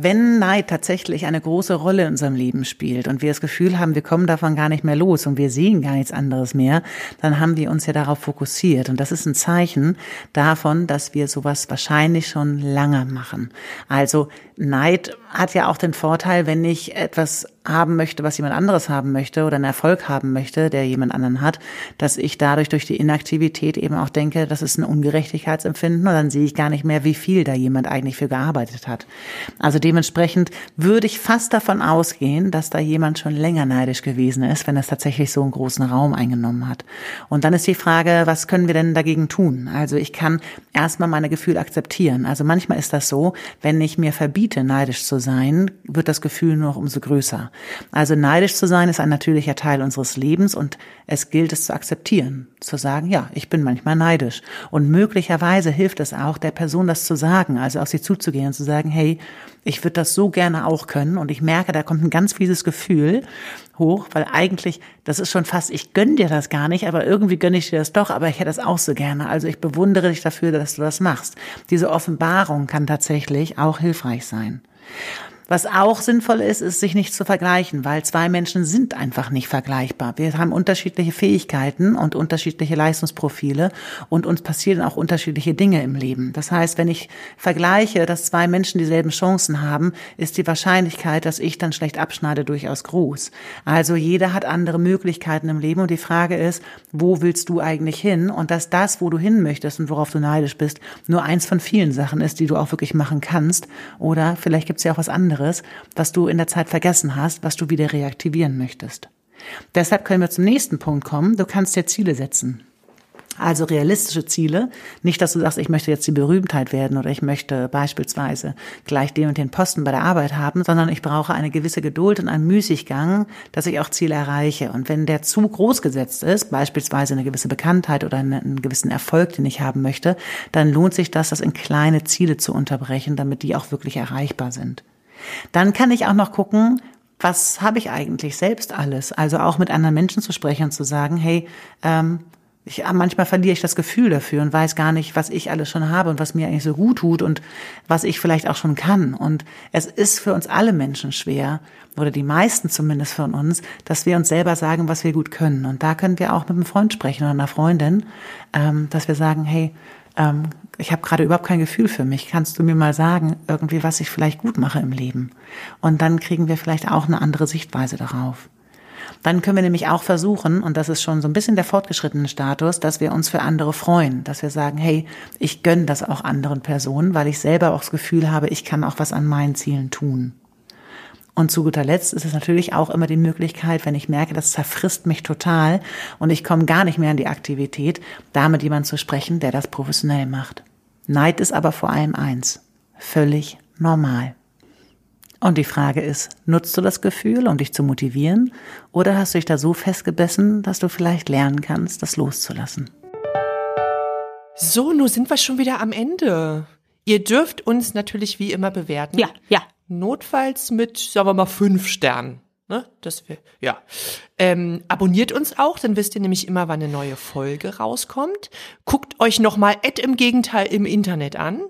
Wenn Neid tatsächlich eine große Rolle in unserem Leben spielt und wir das Gefühl haben, wir kommen davon gar nicht mehr los und wir sehen gar nichts anderes mehr, dann haben wir uns ja darauf fokussiert. Und das ist ein Zeichen davon, dass wir sowas wahrscheinlich schon lange machen. Also Neid hat ja auch den Vorteil, wenn ich etwas haben möchte, was jemand anderes haben möchte oder einen Erfolg haben möchte, der jemand anderen hat, dass ich dadurch durch die Inaktivität eben auch denke, das ist ein Ungerechtigkeitsempfinden und dann sehe ich gar nicht mehr, wie viel da jemand eigentlich für gearbeitet hat. Also dementsprechend würde ich fast davon ausgehen, dass da jemand schon länger neidisch gewesen ist, wenn es tatsächlich so einen großen Raum eingenommen hat. Und dann ist die Frage, was können wir denn dagegen tun? Also ich kann erstmal meine Gefühle akzeptieren. Also manchmal ist das so, wenn ich mir verbiete, neidisch zu sein, wird das Gefühl noch umso größer. Also neidisch zu sein ist ein natürlicher Teil unseres Lebens und es gilt es zu akzeptieren, zu sagen, ja, ich bin manchmal neidisch. Und möglicherweise hilft es auch, der Person das zu sagen, also auf sie zuzugehen und zu sagen, hey, ich würde das so gerne auch können und ich merke, da kommt ein ganz fieses Gefühl hoch, weil eigentlich, das ist schon fast, ich gönn dir das gar nicht, aber irgendwie gönne ich dir das doch, aber ich hätte das auch so gerne. Also ich bewundere dich dafür, dass du das machst. Diese Offenbarung kann tatsächlich auch hilfreich sein. Was auch sinnvoll ist, ist, sich nicht zu vergleichen, weil zwei Menschen sind einfach nicht vergleichbar. Wir haben unterschiedliche Fähigkeiten und unterschiedliche Leistungsprofile und uns passieren auch unterschiedliche Dinge im Leben. Das heißt, wenn ich vergleiche, dass zwei Menschen dieselben Chancen haben, ist die Wahrscheinlichkeit, dass ich dann schlecht abschneide, durchaus groß. Also jeder hat andere Möglichkeiten im Leben und die Frage ist, wo willst du eigentlich hin? Und dass das, wo du hin möchtest und worauf du neidisch bist, nur eins von vielen Sachen ist, die du auch wirklich machen kannst. Oder vielleicht gibt es ja auch was anderes anderes, was du in der Zeit vergessen hast, was du wieder reaktivieren möchtest. Deshalb können wir zum nächsten Punkt kommen. Du kannst dir Ziele setzen. Also realistische Ziele. Nicht, dass du sagst, ich möchte jetzt die Berühmtheit werden oder ich möchte beispielsweise gleich den und den Posten bei der Arbeit haben, sondern ich brauche eine gewisse Geduld und einen Müßiggang, dass ich auch Ziele erreiche. Und wenn der zu groß gesetzt ist, beispielsweise eine gewisse Bekanntheit oder einen gewissen Erfolg, den ich haben möchte, dann lohnt sich das, das in kleine Ziele zu unterbrechen, damit die auch wirklich erreichbar sind. Dann kann ich auch noch gucken, was habe ich eigentlich selbst alles? Also auch mit anderen Menschen zu sprechen und zu sagen, hey, ähm, ich, manchmal verliere ich das Gefühl dafür und weiß gar nicht, was ich alles schon habe und was mir eigentlich so gut tut und was ich vielleicht auch schon kann. Und es ist für uns alle Menschen schwer, oder die meisten zumindest von uns, dass wir uns selber sagen, was wir gut können. Und da können wir auch mit einem Freund sprechen oder einer Freundin, ähm, dass wir sagen, hey, ähm, ich habe gerade überhaupt kein Gefühl für mich. Kannst du mir mal sagen, irgendwie, was ich vielleicht gut mache im Leben? Und dann kriegen wir vielleicht auch eine andere Sichtweise darauf. Dann können wir nämlich auch versuchen, und das ist schon so ein bisschen der fortgeschrittene Status, dass wir uns für andere freuen, dass wir sagen, hey, ich gönne das auch anderen Personen, weil ich selber auch das Gefühl habe, ich kann auch was an meinen Zielen tun. Und zu guter Letzt ist es natürlich auch immer die Möglichkeit, wenn ich merke, das zerfrisst mich total und ich komme gar nicht mehr in die Aktivität, da mit jemandem zu sprechen, der das professionell macht. Neid ist aber vor allem eins, völlig normal. Und die Frage ist, nutzt du das Gefühl, um dich zu motivieren, oder hast du dich da so festgebissen, dass du vielleicht lernen kannst, das loszulassen?
So, nun sind wir schon wieder am Ende. Ihr dürft uns natürlich wie immer bewerten.
Ja, ja.
Notfalls mit, sagen wir mal, fünf Sternen. Ne? Das wir, ja. Ähm, abonniert uns auch, dann wisst ihr nämlich immer, wann eine neue Folge rauskommt. Guckt euch nochmal Ad im Gegenteil im Internet an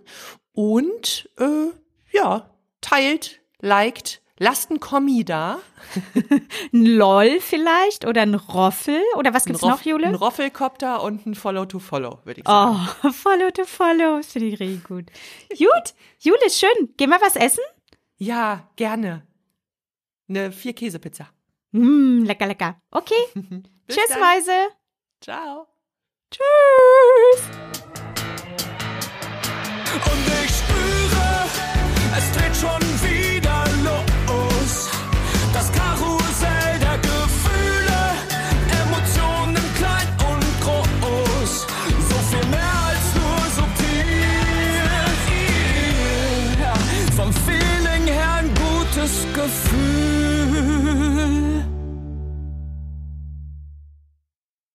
und äh, ja, teilt, liked, lasst ein Kommi da. (laughs)
Ein LOL vielleicht oder ein Roffel oder was gibt's noch, Jule?
Ein Roffelkopter und ein Follow to Follow, würde ich sagen.
Oh, (laughs) follow to follow, finde ich richtig gut. Gut, Jule, schön. Gehen wir was essen?
Ja, gerne. Eine Vier-Käse-Pizza.
Mmm, lecker, lecker. Okay. (laughs) Tschüss,
dann.
Weise.
Ciao.
Tschüss. Und ich spüre, es dreht schon wieder.